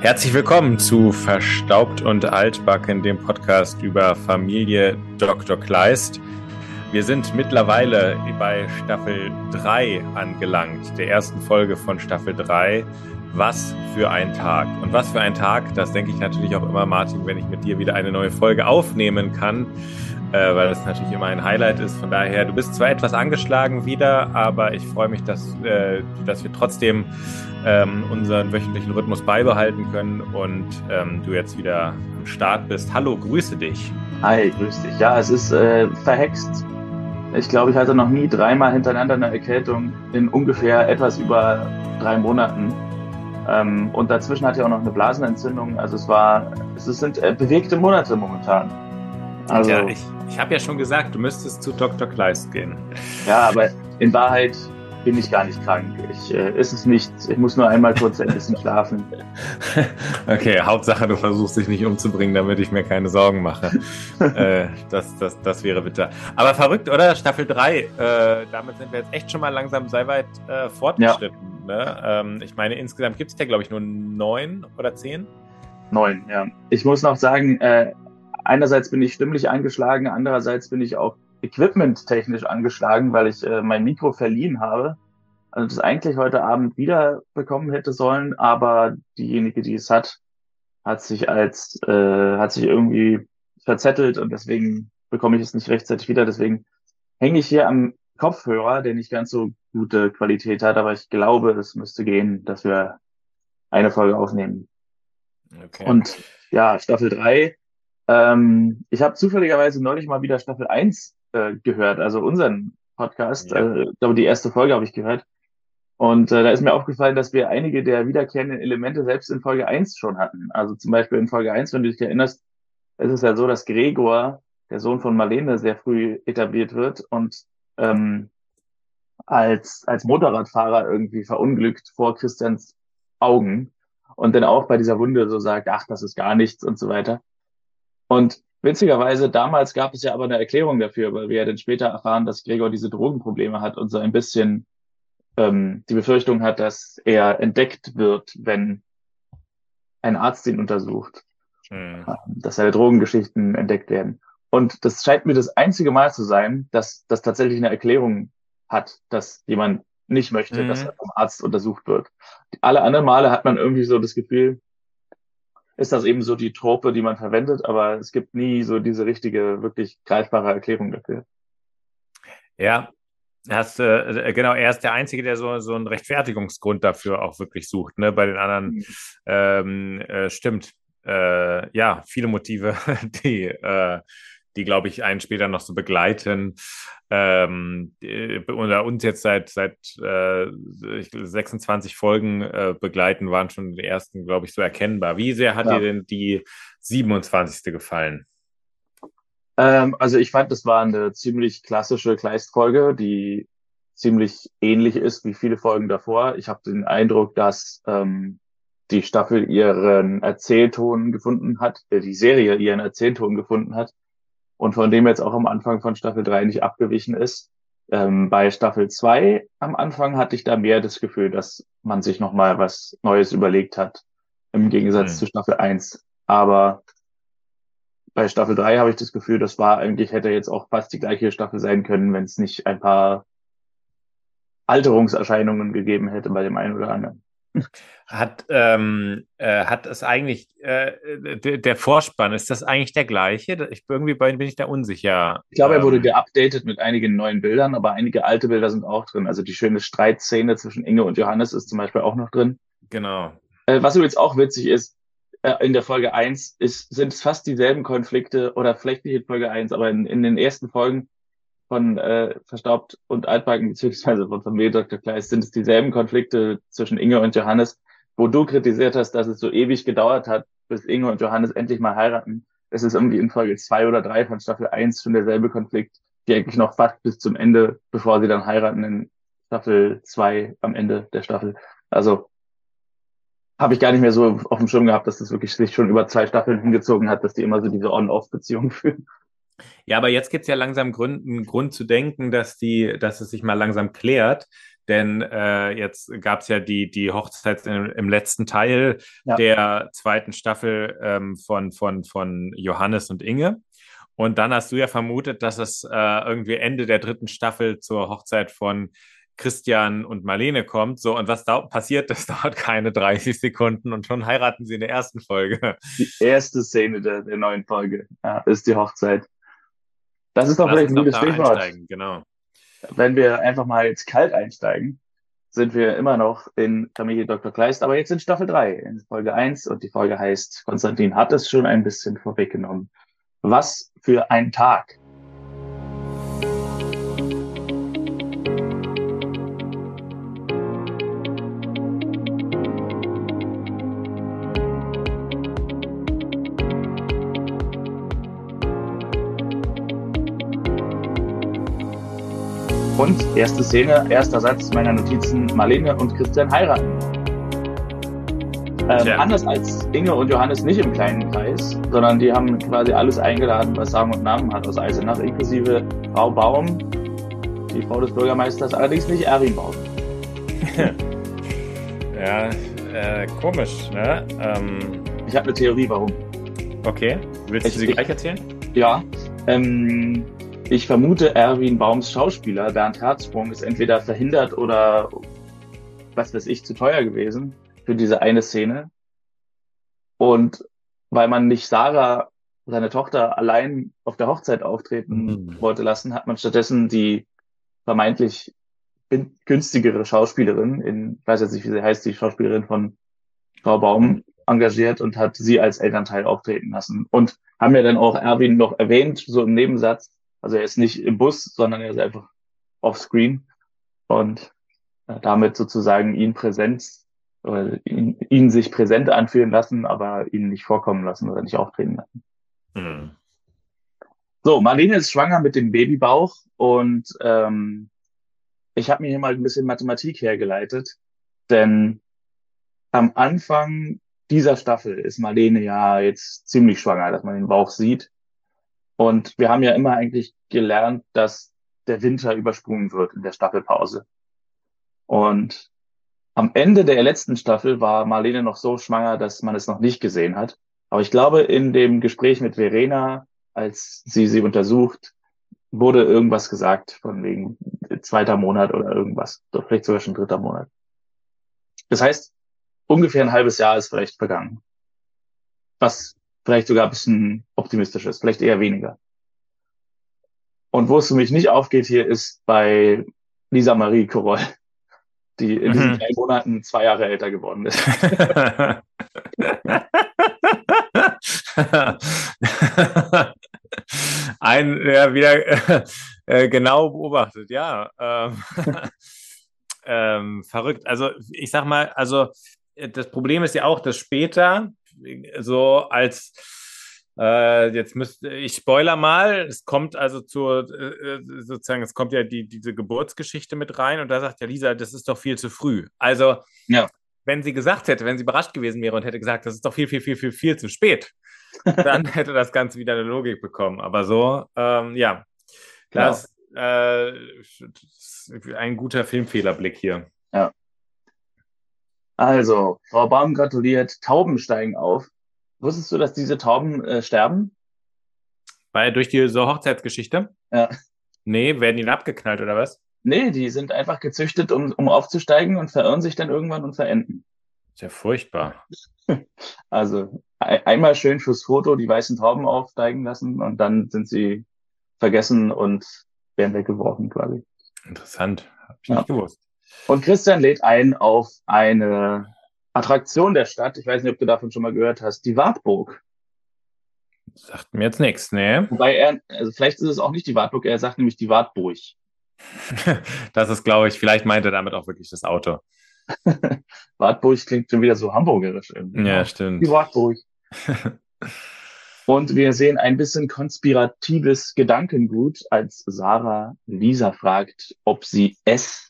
Herzlich willkommen zu Verstaubt und Altbacken, dem Podcast über Familie Dr. Kleist. Wir sind mittlerweile bei Staffel 3 angelangt, der ersten Folge von Staffel 3. Was für ein Tag. Und was für ein Tag, das denke ich natürlich auch immer, Martin, wenn ich mit dir wieder eine neue Folge aufnehmen kann, äh, weil das natürlich immer ein Highlight ist. Von daher, du bist zwar etwas angeschlagen wieder, aber ich freue mich, dass, äh, dass wir trotzdem ähm, unseren wöchentlichen Rhythmus beibehalten können und ähm, du jetzt wieder am Start bist. Hallo, grüße dich. Hi, grüß dich. Ja, es ist äh, verhext. Ich glaube, ich hatte noch nie dreimal hintereinander eine Erkältung in ungefähr etwas über drei Monaten. Ähm, und dazwischen hatte ich auch noch eine Blasenentzündung. Also es war, es sind äh, bewegte Monate momentan. Also, ja, ich, ich habe ja schon gesagt, du müsstest zu Dr. Kleist gehen. Ja, aber in Wahrheit bin ich gar nicht krank. Ich, äh, ist es nicht. Ich muss nur einmal kurz ein bisschen schlafen. Okay, Hauptsache, du versuchst dich nicht umzubringen, damit ich mir keine Sorgen mache. äh, das, das, das wäre bitter. Aber verrückt, oder? Staffel 3. Äh, damit sind wir jetzt echt schon mal langsam sehr weit äh, fortgeschritten. Ja. Ne? Ähm, ich meine, insgesamt gibt es ja, glaube ich, nur neun oder zehn. Neun, ja. Ich muss noch sagen, äh, einerseits bin ich stimmlich angeschlagen, andererseits bin ich auch equipment-technisch angeschlagen, weil ich äh, mein Mikro verliehen habe. Also das eigentlich heute Abend wieder bekommen hätte sollen, aber diejenige, die es hat, hat sich als äh, hat sich irgendwie verzettelt und deswegen bekomme ich es nicht rechtzeitig wieder. Deswegen hänge ich hier am Kopfhörer, der nicht ganz so gute Qualität hat, aber ich glaube, es müsste gehen, dass wir eine Folge aufnehmen. Okay. Und ja, Staffel 3. Ähm, ich habe zufälligerweise neulich mal wieder Staffel 1 äh, gehört, also unseren Podcast. Ja. Äh, ich glaube, die erste Folge habe ich gehört. Und äh, da ist mir aufgefallen, dass wir einige der wiederkehrenden Elemente selbst in Folge 1 schon hatten. Also zum Beispiel in Folge 1, wenn du dich erinnerst, ist es ja so, dass Gregor, der Sohn von Marlene, sehr früh etabliert wird und ähm, als, als Motorradfahrer irgendwie verunglückt vor Christians Augen und dann auch bei dieser Wunde so sagt, ach, das ist gar nichts und so weiter. Und Witzigerweise, damals gab es ja aber eine Erklärung dafür, weil wir ja dann später erfahren, dass Gregor diese Drogenprobleme hat und so ein bisschen ähm, die Befürchtung hat, dass er entdeckt wird, wenn ein Arzt ihn untersucht, mhm. dass seine Drogengeschichten entdeckt werden. Und das scheint mir das einzige Mal zu sein, dass das tatsächlich eine Erklärung hat, dass jemand nicht möchte, mhm. dass er vom Arzt untersucht wird. Alle anderen Male hat man irgendwie so das Gefühl, ist das eben so die Trope, die man verwendet, aber es gibt nie so diese richtige, wirklich greifbare Erklärung dafür. Ja, hast äh, genau, er ist der Einzige, der so, so einen Rechtfertigungsgrund dafür auch wirklich sucht. Ne? Bei den anderen mhm. ähm, äh, stimmt. Äh, ja, viele Motive, die äh, die, glaube ich, einen später noch so begleiten. Ähm, oder uns jetzt seit, seit äh, 26 Folgen äh, begleiten, waren schon die ersten, glaube ich, so erkennbar. Wie sehr hat ja. dir denn die 27. gefallen? Ähm, also ich fand, das war eine ziemlich klassische Kleist-Folge, die ziemlich ähnlich ist wie viele Folgen davor. Ich habe den Eindruck, dass ähm, die Staffel ihren Erzählton gefunden hat, äh, die Serie ihren Erzählton gefunden hat und von dem jetzt auch am Anfang von Staffel 3 nicht abgewichen ist. Ähm, bei Staffel 2 am Anfang hatte ich da mehr das Gefühl, dass man sich nochmal was Neues überlegt hat, im Gegensatz mhm. zu Staffel 1. Aber bei Staffel 3 habe ich das Gefühl, das war eigentlich, hätte jetzt auch fast die gleiche Staffel sein können, wenn es nicht ein paar Alterungserscheinungen gegeben hätte bei dem einen oder anderen. Hat, ähm, äh, hat es eigentlich, äh, der Vorspann, ist das eigentlich der gleiche? Ich, irgendwie bin ich da unsicher. Ich glaube, er wurde ähm. geupdatet mit einigen neuen Bildern, aber einige alte Bilder sind auch drin. Also die schöne Streitszene zwischen Inge und Johannes ist zum Beispiel auch noch drin. Genau. Äh, was übrigens auch witzig ist, äh, in der Folge 1 ist, sind es fast dieselben Konflikte, oder vielleicht nicht in Folge 1, aber in, in den ersten Folgen von äh, Verstaubt und Altbacken, beziehungsweise von Familie Dr. Kleist, sind es dieselben Konflikte zwischen Inge und Johannes, wo du kritisiert hast, dass es so ewig gedauert hat, bis Inge und Johannes endlich mal heiraten. Es ist irgendwie in Folge zwei oder drei von Staffel 1 schon derselbe Konflikt, die eigentlich noch fast bis zum Ende, bevor sie dann heiraten, in Staffel 2 am Ende der Staffel. Also habe ich gar nicht mehr so auf dem Schirm gehabt, dass das wirklich sich schon über zwei Staffeln hingezogen hat, dass die immer so diese On-Off-Beziehung führen. Ja, aber jetzt gibt es ja langsam Grund, einen Grund zu denken, dass, die, dass es sich mal langsam klärt. denn äh, jetzt gab es ja die, die Hochzeit im, im letzten Teil ja. der zweiten Staffel ähm, von, von, von Johannes und Inge. Und dann hast du ja vermutet, dass es äh, irgendwie Ende der dritten Staffel zur Hochzeit von Christian und Marlene kommt. So, und was da passiert, das dauert keine 30 Sekunden und schon heiraten sie in der ersten Folge. Die erste Szene der, der neuen Folge ja, ist die Hochzeit. Das ist doch Lass vielleicht ein gutes Stichwort. Genau. Wenn wir einfach mal jetzt kalt einsteigen, sind wir immer noch in Familie Dr. Kleist, aber jetzt in Staffel 3, in Folge 1 und die Folge heißt, Konstantin hat es schon ein bisschen vorweggenommen. Was für ein Tag. Und erste Szene, erster Satz meiner Notizen, Marlene und Christian heiraten. Ähm, anders als Inge und Johannes nicht im kleinen Kreis, sondern die haben quasi alles eingeladen, was Sagen und Namen hat aus Eisenach, inklusive Frau Baum, die Frau des Bürgermeisters, allerdings nicht Erwin Baum. ja, äh, komisch, ne? Ähm, ich habe eine Theorie, warum. Okay, willst du ich, sie gleich erzählen? Ja, ähm, ich vermute, Erwin Baums Schauspieler Bernd Herzsprung ist entweder verhindert oder was weiß ich, zu teuer gewesen für diese eine Szene. Und weil man nicht Sarah, seine Tochter, allein auf der Hochzeit auftreten mhm. wollte lassen, hat man stattdessen die vermeintlich günstigere Schauspielerin, in, ich weiß jetzt nicht, wie sie heißt, die Schauspielerin von Frau Baum engagiert und hat sie als Elternteil auftreten lassen. Und haben ja dann auch Erwin noch erwähnt, so im Nebensatz, also er ist nicht im Bus, sondern er ist einfach offscreen und äh, damit sozusagen ihn Präsenz oder ihn, ihn sich präsent anfühlen lassen, aber ihn nicht vorkommen lassen oder nicht auftreten lassen. Mhm. So, Marlene ist schwanger mit dem Babybauch und ähm, ich habe mir hier mal ein bisschen Mathematik hergeleitet, denn am Anfang dieser Staffel ist Marlene ja jetzt ziemlich schwanger, dass man den Bauch sieht. Und wir haben ja immer eigentlich gelernt, dass der Winter übersprungen wird in der Staffelpause. Und am Ende der letzten Staffel war Marlene noch so schwanger, dass man es noch nicht gesehen hat. Aber ich glaube, in dem Gespräch mit Verena, als sie sie untersucht, wurde irgendwas gesagt von wegen zweiter Monat oder irgendwas. Vielleicht sogar schon dritter Monat. Das heißt, ungefähr ein halbes Jahr ist vielleicht vergangen. Was vielleicht sogar ein bisschen optimistisches, vielleicht eher weniger. Und wo es für mich nicht aufgeht hier, ist bei Lisa Marie Koroll, die in diesen mhm. drei Monaten zwei Jahre älter geworden ist. Ein, ja, wieder äh, genau beobachtet, ja. Ähm, ähm, verrückt. Also ich sag mal, also das Problem ist ja auch, dass später so als äh, jetzt müsste ich spoiler mal, es kommt also zur äh, sozusagen, es kommt ja die, diese Geburtsgeschichte mit rein und da sagt ja Lisa, das ist doch viel zu früh. Also ja. wenn sie gesagt hätte, wenn sie überrascht gewesen wäre und hätte gesagt, das ist doch viel, viel, viel, viel, viel zu spät, dann hätte das Ganze wieder eine Logik bekommen. Aber so, ähm, ja, das äh, ein guter Filmfehlerblick hier. Ja. Also, Frau Baum gratuliert, Tauben steigen auf. Wusstest du, dass diese Tauben äh, sterben? Weil durch diese Hochzeitsgeschichte? Ja. Nee, werden die abgeknallt oder was? Nee, die sind einfach gezüchtet, um, um aufzusteigen und verirren sich dann irgendwann und verenden. Sehr furchtbar. Also einmal schön fürs Foto die weißen Tauben aufsteigen lassen und dann sind sie vergessen und werden weggeworfen quasi. Interessant. Hab ich ja. nicht gewusst. Und Christian lädt ein auf eine Attraktion der Stadt. Ich weiß nicht, ob du davon schon mal gehört hast. Die Wartburg. Sagt mir jetzt nichts, ne? Wobei er, also vielleicht ist es auch nicht die Wartburg, er sagt nämlich die Wartburg. das ist, glaube ich, vielleicht meint er damit auch wirklich das Auto. Wartburg klingt schon wieder so hamburgerisch irgendwie. Ja, stimmt. Die Wartburg. Und wir sehen ein bisschen konspiratives Gedankengut, als Sarah Lisa fragt, ob sie es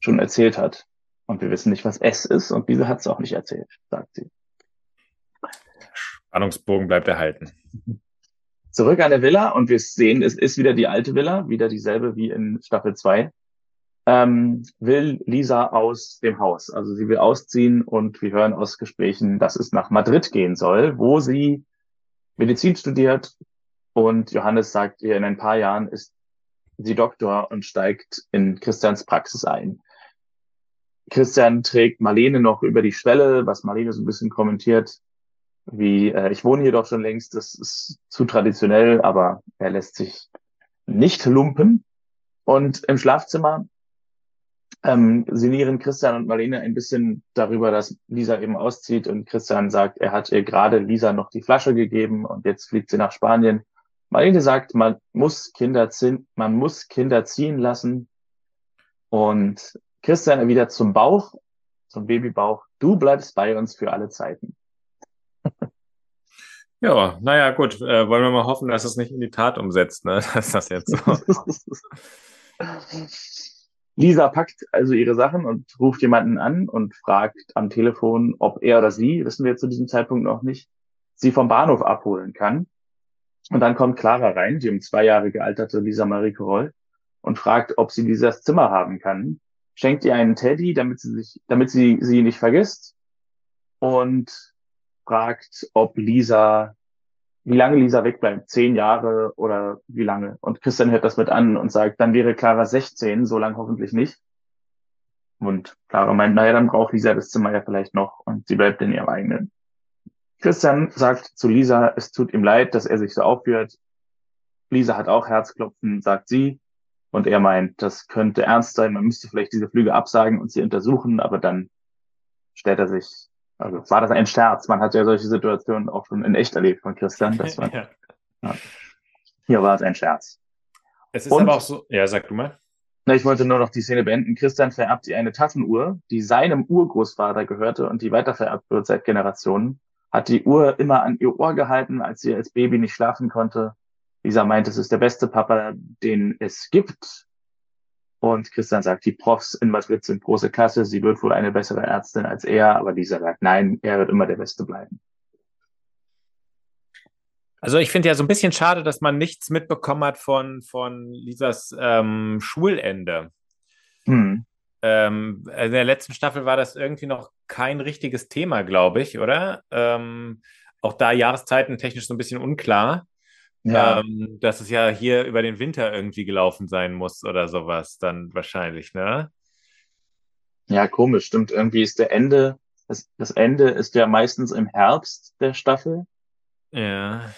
schon erzählt hat. Und wir wissen nicht, was S ist und diese hat es auch nicht erzählt, sagt sie. Spannungsbogen bleibt erhalten. Zurück an der Villa und wir sehen, es ist wieder die alte Villa, wieder dieselbe wie in Staffel 2. ähm, will Lisa aus dem Haus. Also sie will ausziehen und wir hören aus Gesprächen, dass es nach Madrid gehen soll, wo sie Medizin studiert. Und Johannes sagt ihr, in ein paar Jahren ist sie Doktor und steigt in Christians Praxis ein. Christian trägt Marlene noch über die Schwelle, was Marlene so ein bisschen kommentiert, wie äh, ich wohne hier doch schon längst, das ist zu traditionell, aber er lässt sich nicht lumpen. Und im Schlafzimmer ähm, sinnieren Christian und Marlene ein bisschen darüber, dass Lisa eben auszieht und Christian sagt, er hat ihr gerade Lisa noch die Flasche gegeben und jetzt fliegt sie nach Spanien. Marlene sagt, man muss Kinder ziehen, man muss Kinder ziehen lassen und Christian erwidert zum Bauch, zum Babybauch, du bleibst bei uns für alle Zeiten. Ja, naja, gut. Äh, wollen wir mal hoffen, dass es nicht in die Tat umsetzt, ne? Dass das jetzt so. Lisa packt also ihre Sachen und ruft jemanden an und fragt am Telefon, ob er oder sie, wissen wir zu diesem Zeitpunkt noch nicht, sie vom Bahnhof abholen kann. Und dann kommt Clara rein, die um zwei Jahre gealterte Lisa Marie Coroll, und fragt, ob sie dieses Zimmer haben kann. Schenkt ihr einen Teddy, damit sie sich, damit sie sie nicht vergisst. Und fragt, ob Lisa, wie lange Lisa wegbleibt, zehn Jahre oder wie lange. Und Christian hört das mit an und sagt, dann wäre Clara 16, so lang hoffentlich nicht. Und Clara meint, naja, dann braucht Lisa das Zimmer ja vielleicht noch und sie bleibt in ihrem eigenen. Christian sagt zu Lisa, es tut ihm leid, dass er sich so aufführt. Lisa hat auch Herzklopfen, sagt sie. Und er meint, das könnte ernst sein, man müsste vielleicht diese Flüge absagen und sie untersuchen, aber dann stellt er sich also war das ein Scherz. Man hat ja solche Situationen auch schon in echt erlebt von Christian. Das war, ja. Ja. Hier war es ein Scherz. Es ist Und, aber auch so. Ja, sag du mal. Na, ich wollte nur noch die Szene beenden. Christian vererbt ihr eine Taschenuhr, die seinem Urgroßvater gehörte und die weitervererbt wird seit Generationen. Hat die Uhr immer an ihr Ohr gehalten, als sie als Baby nicht schlafen konnte. Lisa meint, es ist der beste Papa, den es gibt. Und Christian sagt, die Profs in Madrid sind große Klasse, sie wird wohl eine bessere Ärztin als er, aber dieser sagt, nein, er wird immer der Beste bleiben. Also ich finde ja so ein bisschen schade, dass man nichts mitbekommen hat von, von Lisas ähm, Schulende. Hm. Ähm, in der letzten Staffel war das irgendwie noch kein richtiges Thema, glaube ich, oder? Ähm, auch da Jahreszeiten technisch so ein bisschen unklar. Ja. Ähm, dass es ja hier über den Winter irgendwie gelaufen sein muss oder sowas, dann wahrscheinlich, ne? Ja, komisch, stimmt. Irgendwie ist der Ende, das, das Ende ist ja meistens im Herbst der Staffel. Ja.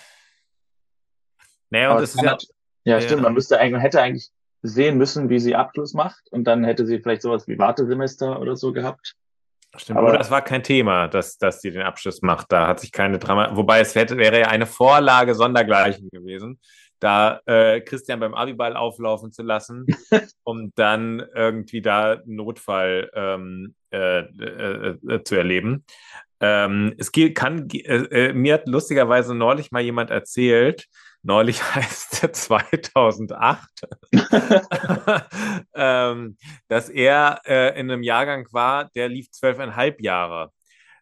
Naja, und das ist ja. Ja, ja, stimmt. Man müsste eigentlich, man hätte eigentlich sehen müssen, wie sie Abschluss macht und dann hätte sie vielleicht sowas wie Wartesemester oder so gehabt. Stimmt, aber das war kein Thema, dass, dass sie den Abschluss macht. Da hat sich keine Drama. Wobei es hätte, wäre ja eine Vorlage sondergleichen gewesen, da äh, Christian beim Abiball auflaufen zu lassen, um dann irgendwie da einen Notfall ähm, äh, äh, äh, zu erleben. Ähm, es kann, äh, äh, mir hat lustigerweise neulich mal jemand erzählt, neulich heißt er 2008, ähm, dass er äh, in einem Jahrgang war, der lief zwölfeinhalb Jahre.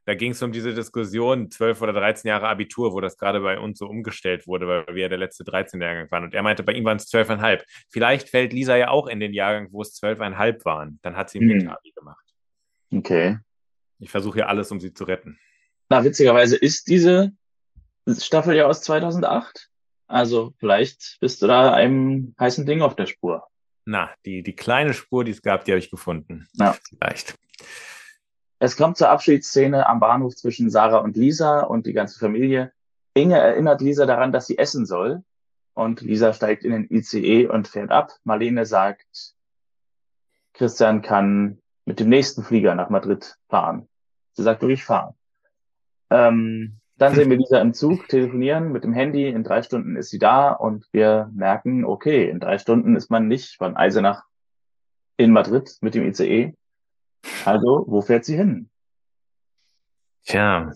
Da ging es um diese Diskussion, zwölf oder 13 Jahre Abitur, wo das gerade bei uns so umgestellt wurde, weil wir ja der letzte 13 Jahrgang waren. Und er meinte, bei ihm waren es zwölfeinhalb. Vielleicht fällt Lisa ja auch in den Jahrgang, wo es zwölfeinhalb waren. Dann hat sie im hm. Abi gemacht. Okay. Ich versuche hier alles, um sie zu retten. Na, witzigerweise ist diese Staffel ja aus 2008. Also vielleicht bist du da einem heißen Ding auf der Spur. Na, die, die kleine Spur, die es gab, die habe ich gefunden. Ja. Vielleicht. Es kommt zur Abschiedsszene am Bahnhof zwischen Sarah und Lisa und die ganze Familie. Inge erinnert Lisa daran, dass sie essen soll. Und Lisa steigt in den ICE und fährt ab. Marlene sagt, Christian kann mit dem nächsten Flieger nach Madrid fahren. Sie sagt wirklich fahren. Ähm, dann sehen wir Lisa im Zug telefonieren mit dem Handy. In drei Stunden ist sie da und wir merken, okay, in drei Stunden ist man nicht von Eisenach in Madrid mit dem ICE. Also, wo fährt sie hin? Tja,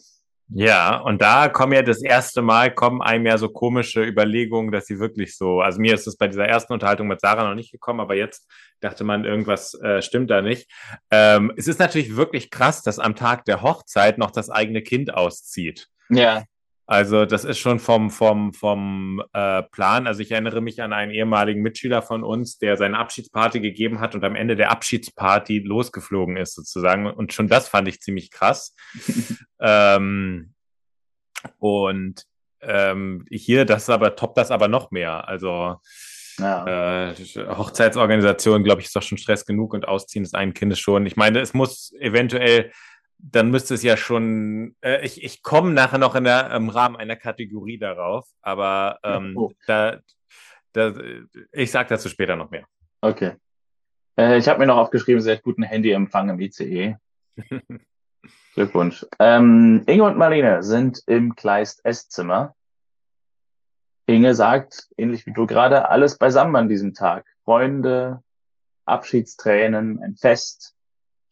ja, und da kommen ja das erste Mal, kommen einem ja so komische Überlegungen, dass sie wirklich so, also mir ist es bei dieser ersten Unterhaltung mit Sarah noch nicht gekommen, aber jetzt dachte man, irgendwas äh, stimmt da nicht. Ähm, es ist natürlich wirklich krass, dass am Tag der Hochzeit noch das eigene Kind auszieht. Ja. Also das ist schon vom, vom, vom äh, Plan. Also ich erinnere mich an einen ehemaligen Mitschüler von uns, der seine Abschiedsparty gegeben hat und am Ende der Abschiedsparty losgeflogen ist sozusagen. Und schon das fand ich ziemlich krass. ähm, und ähm, hier, das aber toppt das aber noch mehr. Also ja. äh, Hochzeitsorganisation, glaube ich, ist doch schon Stress genug und Ausziehen des einen Kindes schon. Ich meine, es muss eventuell dann müsste es ja schon, äh, ich, ich komme nachher noch in der, im Rahmen einer Kategorie darauf, aber ähm, oh. da, da, ich sage dazu später noch mehr. Okay. Äh, ich habe mir noch aufgeschrieben, sehr guten Handyempfang im ICE. Glückwunsch. Ähm, Inge und Marlene sind im Kleist Esszimmer. Inge sagt, ähnlich wie du gerade, alles beisammen an diesem Tag. Freunde, Abschiedstränen, ein Fest,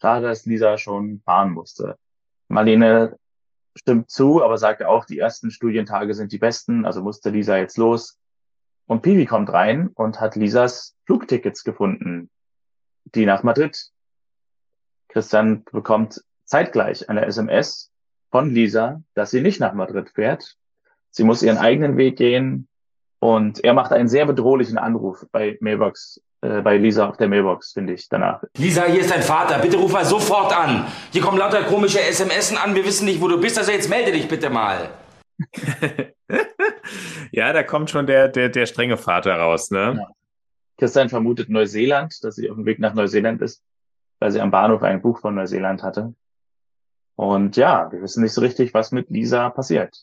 Schade, dass Lisa schon fahren musste. Marlene stimmt zu, aber sagt auch, die ersten Studientage sind die besten, also musste Lisa jetzt los. Und Pivi kommt rein und hat Lisas Flugtickets gefunden, die nach Madrid. Christian bekommt zeitgleich eine SMS von Lisa, dass sie nicht nach Madrid fährt. Sie muss ihren eigenen Weg gehen und er macht einen sehr bedrohlichen Anruf bei Mailbox äh, bei Lisa auf der Mailbox, finde ich, danach. Lisa, hier ist dein Vater. Bitte ruf mal sofort an. Hier kommen lauter komische SMS an. Wir wissen nicht, wo du bist. Also jetzt melde dich bitte mal. ja, da kommt schon der, der, der strenge Vater raus, ne? Ja. Christian vermutet Neuseeland, dass sie auf dem Weg nach Neuseeland ist, weil sie am Bahnhof ein Buch von Neuseeland hatte. Und ja, wir wissen nicht so richtig, was mit Lisa passiert.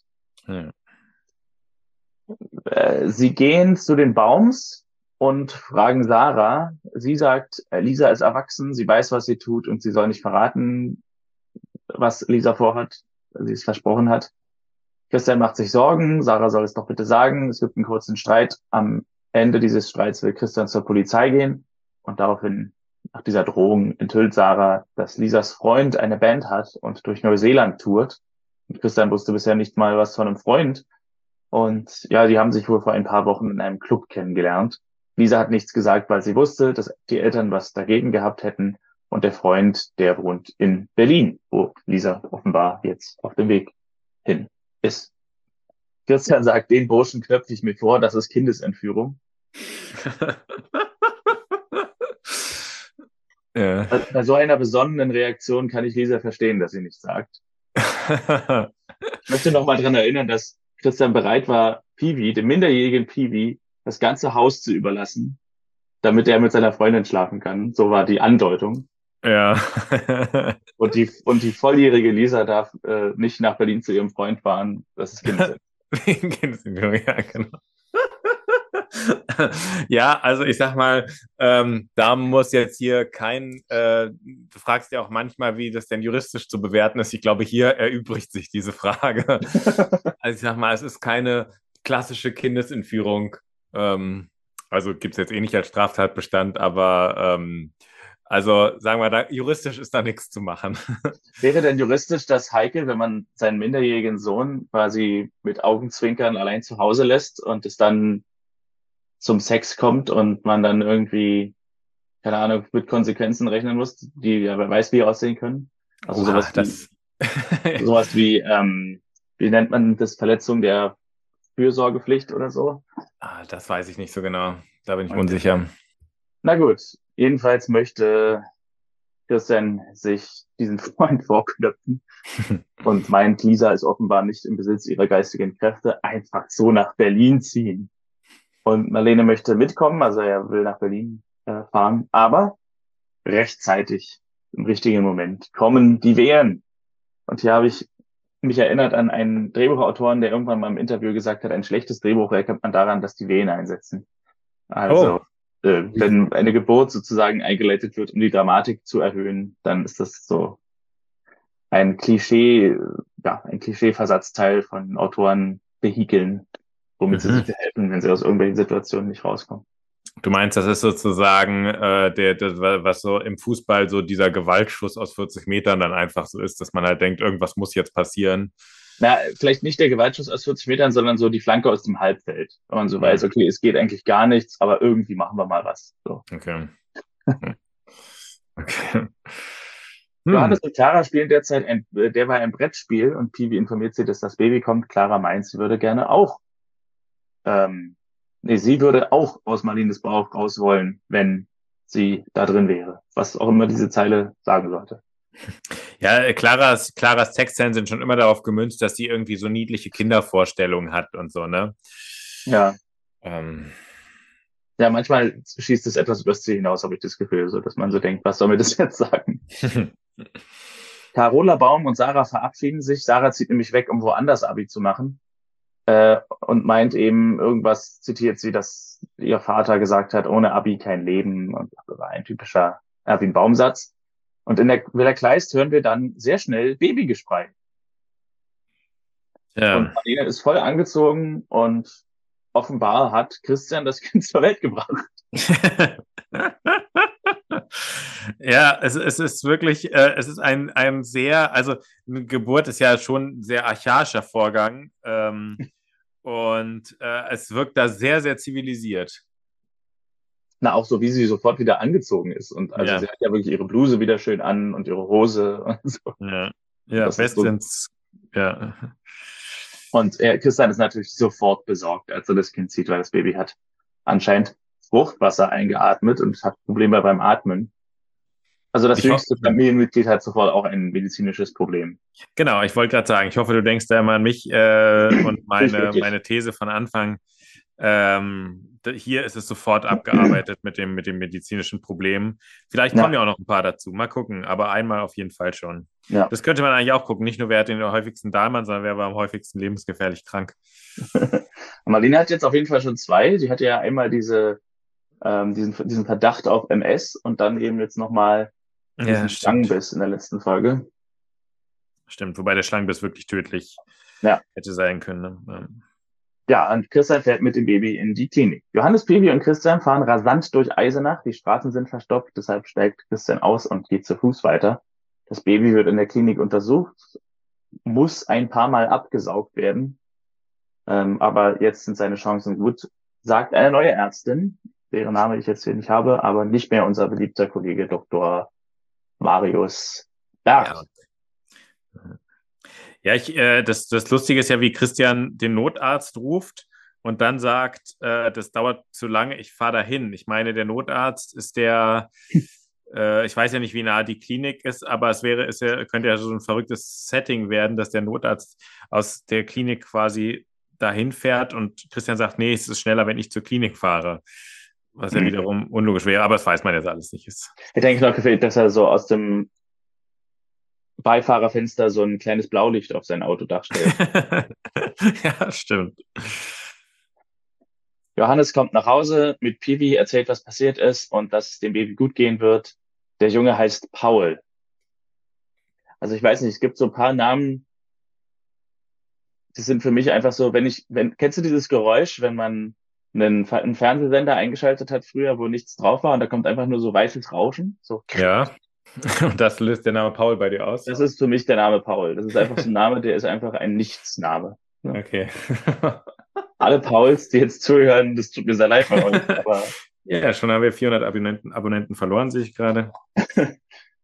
Äh, sie gehen zu den Baums, und fragen Sarah. Sie sagt, äh, Lisa ist erwachsen, sie weiß, was sie tut und sie soll nicht verraten, was Lisa vorhat, sie es versprochen hat. Christian macht sich Sorgen, Sarah soll es doch bitte sagen. Es gibt einen kurzen Streit. Am Ende dieses Streits will Christian zur Polizei gehen und daraufhin, nach dieser Drohung, enthüllt Sarah, dass Lisas Freund eine Band hat und durch Neuseeland tourt. Und Christian wusste bisher nicht mal was von einem Freund. Und ja, die haben sich wohl vor ein paar Wochen in einem Club kennengelernt. Lisa hat nichts gesagt, weil sie wusste, dass die Eltern was dagegen gehabt hätten. Und der Freund, der wohnt in Berlin, wo Lisa offenbar jetzt auf dem Weg hin ist. Christian sagt, den Burschen knöpfe ich mir vor, das ist Kindesentführung. ja. Bei so einer besonnenen Reaktion kann ich Lisa verstehen, dass sie nichts sagt. ich möchte noch mal dran erinnern, dass Christian bereit war, Piwi, dem minderjährigen Piwi, das ganze Haus zu überlassen, damit er mit seiner Freundin schlafen kann. So war die Andeutung. Ja. und die und die volljährige Lisa darf äh, nicht nach Berlin zu ihrem Freund fahren. Das ist Kindsentwicklung. ja, genau. ja, also ich sag mal, ähm, da muss jetzt hier kein, äh, du fragst ja auch manchmal, wie das denn juristisch zu bewerten ist. Ich glaube, hier erübrigt sich diese Frage. also ich sag mal, es ist keine klassische Kindesentführung ähm, also gibt es jetzt eh nicht als Straftatbestand, aber ähm, also sagen wir, da, juristisch ist da nichts zu machen. Wäre denn juristisch das heikel, wenn man seinen minderjährigen Sohn quasi mit Augenzwinkern allein zu Hause lässt und es dann zum Sex kommt und man dann irgendwie, keine Ahnung, mit Konsequenzen rechnen muss, die ja wer weiß, wie aussehen können? Also Oha, sowas, das... wie, sowas wie, ähm, wie nennt man das, Verletzung der Fürsorgepflicht oder so? Ah, das weiß ich nicht so genau. Da bin ich okay. unsicher. Na gut, jedenfalls möchte Christian sich diesen Freund vorknöpfen und meint, Lisa ist offenbar nicht im Besitz ihrer geistigen Kräfte, einfach so nach Berlin ziehen. Und Marlene möchte mitkommen, also er will nach Berlin äh, fahren, aber rechtzeitig, im richtigen Moment, kommen die Wehren. Und hier habe ich mich erinnert an einen Drehbuchautoren, der irgendwann mal im Interview gesagt hat, ein schlechtes Drehbuch erkennt man daran, dass die Wehen einsetzen. Also, oh. äh, wenn eine Geburt sozusagen eingeleitet wird, um die Dramatik zu erhöhen, dann ist das so ein Klischee, ja, ein Klischee-Versatzteil von Autoren Vehikeln, womit mhm. sie sich helfen, wenn sie aus irgendwelchen Situationen nicht rauskommen. Du meinst, das ist sozusagen äh, der, der, was so im Fußball so dieser Gewaltschuss aus 40 Metern dann einfach so ist, dass man halt denkt, irgendwas muss jetzt passieren. Na, vielleicht nicht der Gewaltschuss aus 40 Metern, sondern so die Flanke aus dem Halbfeld. Wenn man so weiß, okay, es geht eigentlich gar nichts, aber irgendwie machen wir mal was. So. Okay. okay. Hm. Johannes und Clara spielen derzeit ein, äh, der war ein Brettspiel und Piwi informiert sie, dass das Baby kommt. Clara meint, sie würde gerne auch, ähm, nee, sie würde auch aus Marlines Bauch raus wollen, wenn sie da drin wäre. Was auch immer diese Zeile sagen sollte. Ja, Claras, Claras Textzeilen sind schon immer darauf gemünzt, dass sie irgendwie so niedliche Kindervorstellungen hat und so, ne? Ja. Ähm. Ja, manchmal schießt es etwas übers Ziel hinaus, habe ich das Gefühl, so dass man so denkt, was soll mir das jetzt sagen? Carola Baum und Sarah verabschieden sich. Sarah zieht nämlich weg, um woanders Abi zu machen. Äh, und meint eben irgendwas, zitiert sie, dass ihr Vater gesagt hat, ohne Abi kein Leben. Und das war ein typischer Erwin Baumsatz. Und in der Villa Kleist hören wir dann sehr schnell Babygesprei. Ja. Und Marlene ist voll angezogen und offenbar hat Christian das Kind zur Welt gebracht. ja, es, es ist wirklich, äh, es ist ein, ein sehr, also eine Geburt ist ja schon ein sehr archaischer Vorgang ähm, und äh, es wirkt da sehr, sehr zivilisiert na, auch so, wie sie sofort wieder angezogen ist. Und also ja. sie hat ja wirklich ihre Bluse wieder schön an und ihre Hose und so. Ja, ja bestens. So. Ja. Und er, Christian ist natürlich sofort besorgt, als er das Kind sieht, weil das Baby hat anscheinend Fruchtwasser eingeatmet und hat Probleme beim Atmen. Also das ich jüngste hoffe, Familienmitglied hat sofort auch ein medizinisches Problem. Genau, ich wollte gerade sagen, ich hoffe, du denkst da immer an mich äh, und meine, meine These von Anfang. Ähm, hier ist es sofort abgearbeitet mit dem, mit dem medizinischen Problem. Vielleicht kommen ja. ja auch noch ein paar dazu. Mal gucken, aber einmal auf jeden Fall schon. Ja. Das könnte man eigentlich auch gucken. Nicht nur, wer hat den häufigsten Dahlmann, sondern wer war am häufigsten lebensgefährlich krank. Marlene hat jetzt auf jeden Fall schon zwei. Die hatte ja einmal diese, ähm, diesen, diesen Verdacht auf MS und dann eben jetzt nochmal ja, Schlangenbiss in der letzten Folge. Stimmt, wobei der Schlangenbiss wirklich tödlich ja. hätte sein können. Ne? Ja, und Christian fährt mit dem Baby in die Klinik. Johannes, Pivi und Christian fahren rasant durch Eisenach. Die Straßen sind verstopft, deshalb steigt Christian aus und geht zu Fuß weiter. Das Baby wird in der Klinik untersucht, muss ein paar Mal abgesaugt werden. Ähm, aber jetzt sind seine Chancen gut, sagt eine neue Ärztin, deren Name ich jetzt hier nicht habe, aber nicht mehr unser beliebter Kollege Dr. Marius Berg. Ja. Ja, ich, äh, das, das Lustige ist ja, wie Christian den Notarzt ruft und dann sagt, äh, das dauert zu lange, ich fahre dahin. Ich meine, der Notarzt ist der, äh, ich weiß ja nicht, wie nah die Klinik ist, aber es wäre, es könnte ja so ein verrücktes Setting werden, dass der Notarzt aus der Klinik quasi dahin fährt und Christian sagt, nee, es ist schneller, wenn ich zur Klinik fahre. Was ja wiederum unlogisch wäre, aber das weiß man jetzt alles nicht. Ist. Ich denke noch gefällt, dass er so aus dem Beifahrerfenster so ein kleines Blaulicht auf sein Autodach stellt. ja, stimmt. Johannes kommt nach Hause mit Pivi, erzählt, was passiert ist und dass es dem Baby gut gehen wird. Der Junge heißt Paul. Also ich weiß nicht, es gibt so ein paar Namen, die sind für mich einfach so, wenn ich, wenn, kennst du dieses Geräusch, wenn man einen, einen Fernsehsender eingeschaltet hat früher, wo nichts drauf war und da kommt einfach nur so weißes Rauschen? So. Ja. Und das löst der Name Paul bei dir aus? Das ist für mich der Name Paul. Das ist einfach so ein Name, der ist einfach ein Nichtsname. Okay. Alle Pauls, die jetzt zuhören, das tut mir sehr leid. Aber ja, schon haben wir 400 Abonnenten, Abonnenten verloren, sehe ich gerade.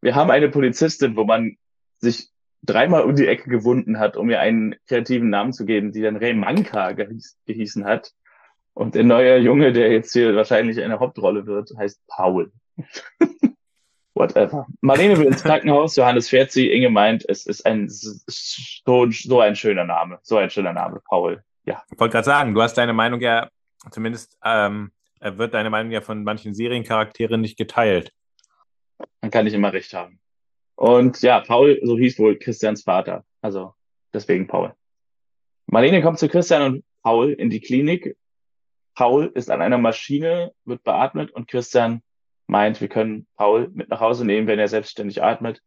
wir haben eine Polizistin, wo man sich dreimal um die Ecke gewunden hat, um ihr einen kreativen Namen zu geben, die dann Ray Manka gehieß, gehießen hat. Und der neue Junge, der jetzt hier wahrscheinlich eine Hauptrolle wird, heißt Paul. Whatever. Marlene will ins Krankenhaus, Johannes fährt sie, Inge meint, es ist ein so, so ein schöner Name. So ein schöner Name, Paul. Ja. Ich wollte gerade sagen, du hast deine Meinung ja, zumindest ähm, wird deine Meinung ja von manchen Seriencharakteren nicht geteilt. Dann kann ich immer recht haben. Und ja, Paul, so hieß wohl Christians Vater. Also deswegen Paul. Marlene kommt zu Christian und Paul in die Klinik. Paul ist an einer Maschine, wird beatmet und Christian meint, wir können Paul mit nach Hause nehmen, wenn er selbstständig atmet.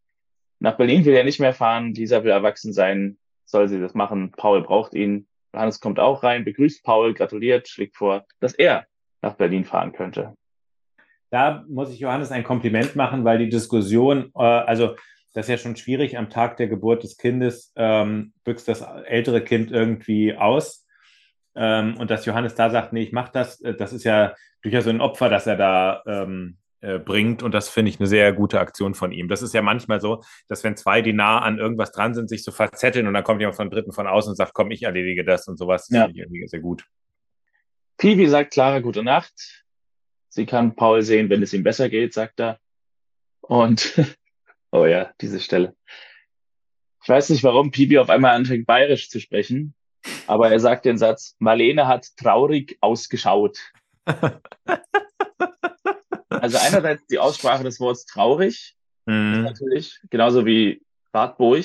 Nach Berlin will er nicht mehr fahren. Lisa will erwachsen sein. Soll sie das machen? Paul braucht ihn. Johannes kommt auch rein, begrüßt Paul, gratuliert, schlägt vor, dass er nach Berlin fahren könnte. Da muss ich Johannes ein Kompliment machen, weil die Diskussion, äh, also das ist ja schon schwierig, am Tag der Geburt des Kindes ähm, büchst das ältere Kind irgendwie aus. Ähm, und dass Johannes da sagt, nee, ich mach das, äh, das ist ja durchaus so ein Opfer, dass er da ähm, äh, bringt. Und das finde ich eine sehr gute Aktion von ihm. Das ist ja manchmal so, dass wenn zwei, die nah an irgendwas dran sind, sich so verzetteln und dann kommt jemand von Dritten von außen und sagt, komm, ich erledige das und sowas. Das Ja. finde ich irgendwie sehr gut. Piwi sagt Clara gute Nacht. Sie kann Paul sehen, wenn es ihm besser geht, sagt er. Und, oh ja, diese Stelle. Ich weiß nicht, warum Piwi auf einmal anfängt, bayerisch zu sprechen, aber er sagt den Satz, Marlene hat traurig ausgeschaut. Also einerseits die Aussprache des Wortes traurig, Mhm. natürlich, genauso wie Wartburg,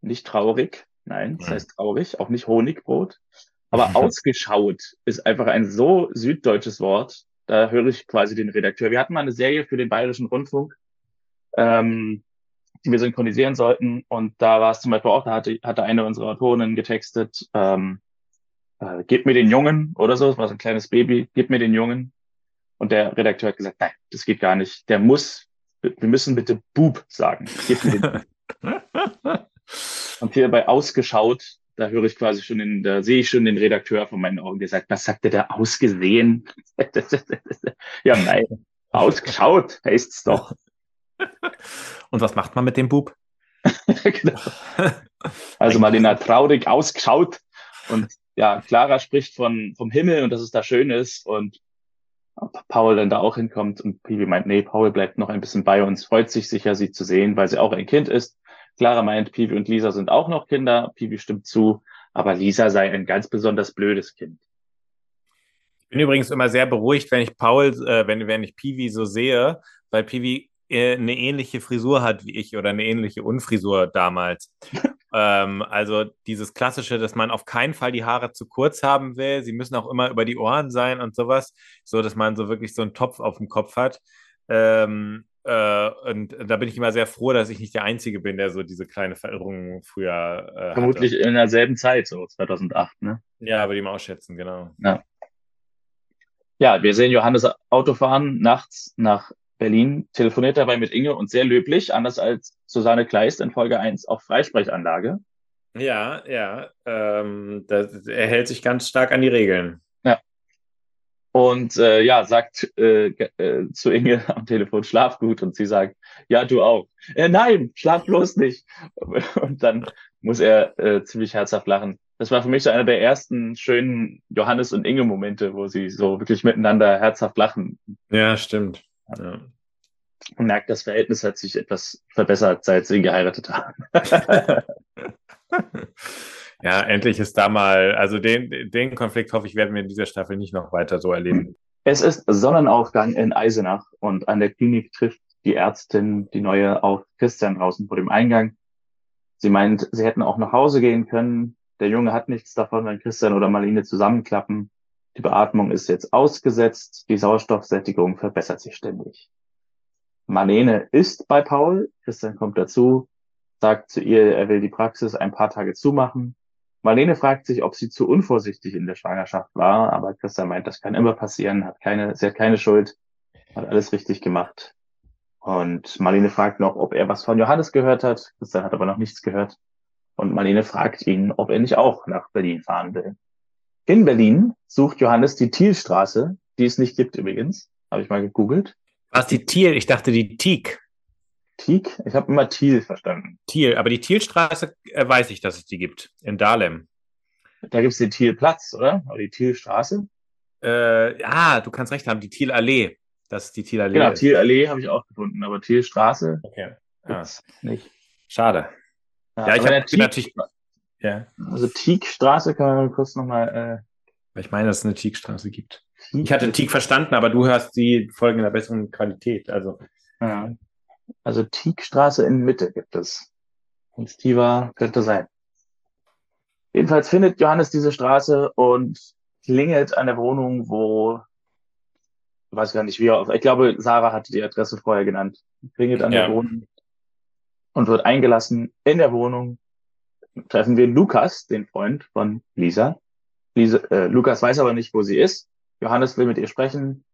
nicht traurig, nein, das heißt traurig, auch nicht Honigbrot. Aber ausgeschaut ist einfach ein so süddeutsches Wort. Da höre ich quasi den Redakteur. Wir hatten mal eine Serie für den Bayerischen Rundfunk, ähm, die wir synchronisieren sollten. Und da war es zum Beispiel auch, da hatte, hatte eine unserer Autorinnen getextet, ähm, äh, gib mir den Jungen oder so, das war so ein kleines Baby, gib mir den Jungen. Und der Redakteur hat gesagt, nein, das geht gar nicht. Der muss, wir müssen bitte Bub sagen. Gib mir den und hier bei ausgeschaut, da höre ich quasi schon den, da sehe ich schon den Redakteur von meinen Augen, der sagt, was sagt der da ausgesehen? ja, nein, ausgeschaut heißt's doch. Und was macht man mit dem Bub? genau. Also Marlena traurig ausgeschaut und ja, Clara spricht von, vom Himmel und dass es da schön ist und Paul dann da auch hinkommt und Pibi meint, nee, Paul bleibt noch ein bisschen bei uns, freut sich sicher, sie zu sehen, weil sie auch ein Kind ist. Clara meint, Pibi und Lisa sind auch noch Kinder. Pibi stimmt zu, aber Lisa sei ein ganz besonders blödes Kind. Ich bin übrigens immer sehr beruhigt, wenn ich Paul, äh, wenn, wenn ich Piwi so sehe, weil Piwi eine ähnliche Frisur hat wie ich oder eine ähnliche Unfrisur damals. ähm, also dieses klassische, dass man auf keinen Fall die Haare zu kurz haben will. Sie müssen auch immer über die Ohren sein und sowas, so dass man so wirklich so einen Topf auf dem Kopf hat. Ähm, äh, und da bin ich immer sehr froh, dass ich nicht der Einzige bin, der so diese kleine Verirrung früher äh, Vermutlich hatte. in derselben Zeit, so 2008, ne? Ja, würde ich mal ausschätzen, genau. Ja, wir sehen Johannes Auto fahren nachts nach Berlin, telefoniert dabei mit Inge und sehr löblich, anders als Susanne Kleist in Folge 1 auf Freisprechanlage. Ja, ja. Ähm, das, er hält sich ganz stark an die Regeln. Und äh, ja, sagt äh, äh, zu Inge am Telefon, schlaf gut. Und sie sagt, ja, du auch. Äh, nein, schlaf bloß nicht. Und dann muss er äh, ziemlich herzhaft lachen. Das war für mich so einer der ersten schönen Johannes und Inge Momente, wo sie so wirklich miteinander herzhaft lachen. Ja, stimmt. Ja. Und merkt, das Verhältnis hat sich etwas verbessert, seit sie geheiratet haben. ja, endlich ist da mal, also den, den Konflikt hoffe ich, werden wir in dieser Staffel nicht noch weiter so erleben. Es ist Sonnenaufgang in Eisenach und an der Klinik trifft die Ärztin die neue auf Christian draußen vor dem Eingang. Sie meint, sie hätten auch nach Hause gehen können. Der Junge hat nichts davon, wenn Christian oder Marlene zusammenklappen. Die Beatmung ist jetzt ausgesetzt. Die Sauerstoffsättigung verbessert sich ständig. Marlene ist bei Paul. Christian kommt dazu, sagt zu ihr, er will die Praxis ein paar Tage zumachen. Marlene fragt sich, ob sie zu unvorsichtig in der Schwangerschaft war, aber Christian meint, das kann immer passieren, hat keine, sie hat keine Schuld, hat alles richtig gemacht. Und Marlene fragt noch, ob er was von Johannes gehört hat. Christian hat aber noch nichts gehört. Und Marlene fragt ihn, ob er nicht auch nach Berlin fahren will. In Berlin sucht Johannes die Thielstraße, die es nicht gibt übrigens. Habe ich mal gegoogelt. Was die Thiel? Ich dachte die Tiek. Tiek? Ich habe immer Thiel verstanden. Thiel, aber die Thielstraße äh, weiß ich, dass es die gibt. In Dahlem. Da gibt's den Thielplatz, oder? Oder die Thielstraße? Äh, ah, du kannst recht haben, die Thielallee. Das ist die Thielallee. Genau. Thielallee habe ich auch gefunden, aber Thielstraße Okay. Ja. gibt's nicht. Schade. Ja, ich aber der hab, bin natürlich. Ja, Also Tiekstraße kann man kurz nochmal. weil ich meine, dass es eine Tiekstraße gibt. Äh, Ich hatte Tiek verstanden, aber du hörst die Folgen in einer besseren Qualität. Also, Ja. Also Tiekstraße in Mitte gibt es. Und Stiva könnte sein. Jedenfalls findet Johannes diese Straße und klingelt an der Wohnung, wo, ich weiß gar nicht wie, er- ich glaube, Sarah hatte die Adresse vorher genannt. Klingelt an Ja. der Wohnung und wird eingelassen. In der Wohnung treffen wir Lukas, den Freund von Lisa. Lisa äh, Lukas weiß aber nicht, wo sie ist. Johannes will mit ihr sprechen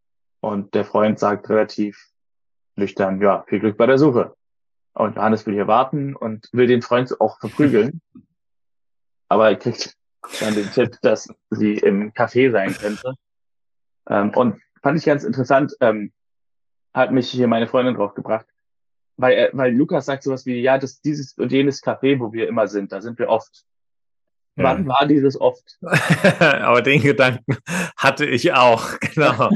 und der Freund sagt relativ nüchtern, ja, viel Glück bei der Suche. Und Johannes will hier warten und will den Freund auch verprügeln. Aber er kriegt dann den Tipp, dass sie im Café sein könnte. Ähm, und fand ich ganz interessant, ähm, hat mich hier meine Freundin drauf gebracht. Weil, er, weil Lukas sagt sowas wie, ja, das, dieses und jenes Café, wo wir immer sind, da sind wir oft. Ja. Wann war dieses oft? Aber den Gedanken hatte ich auch, genau.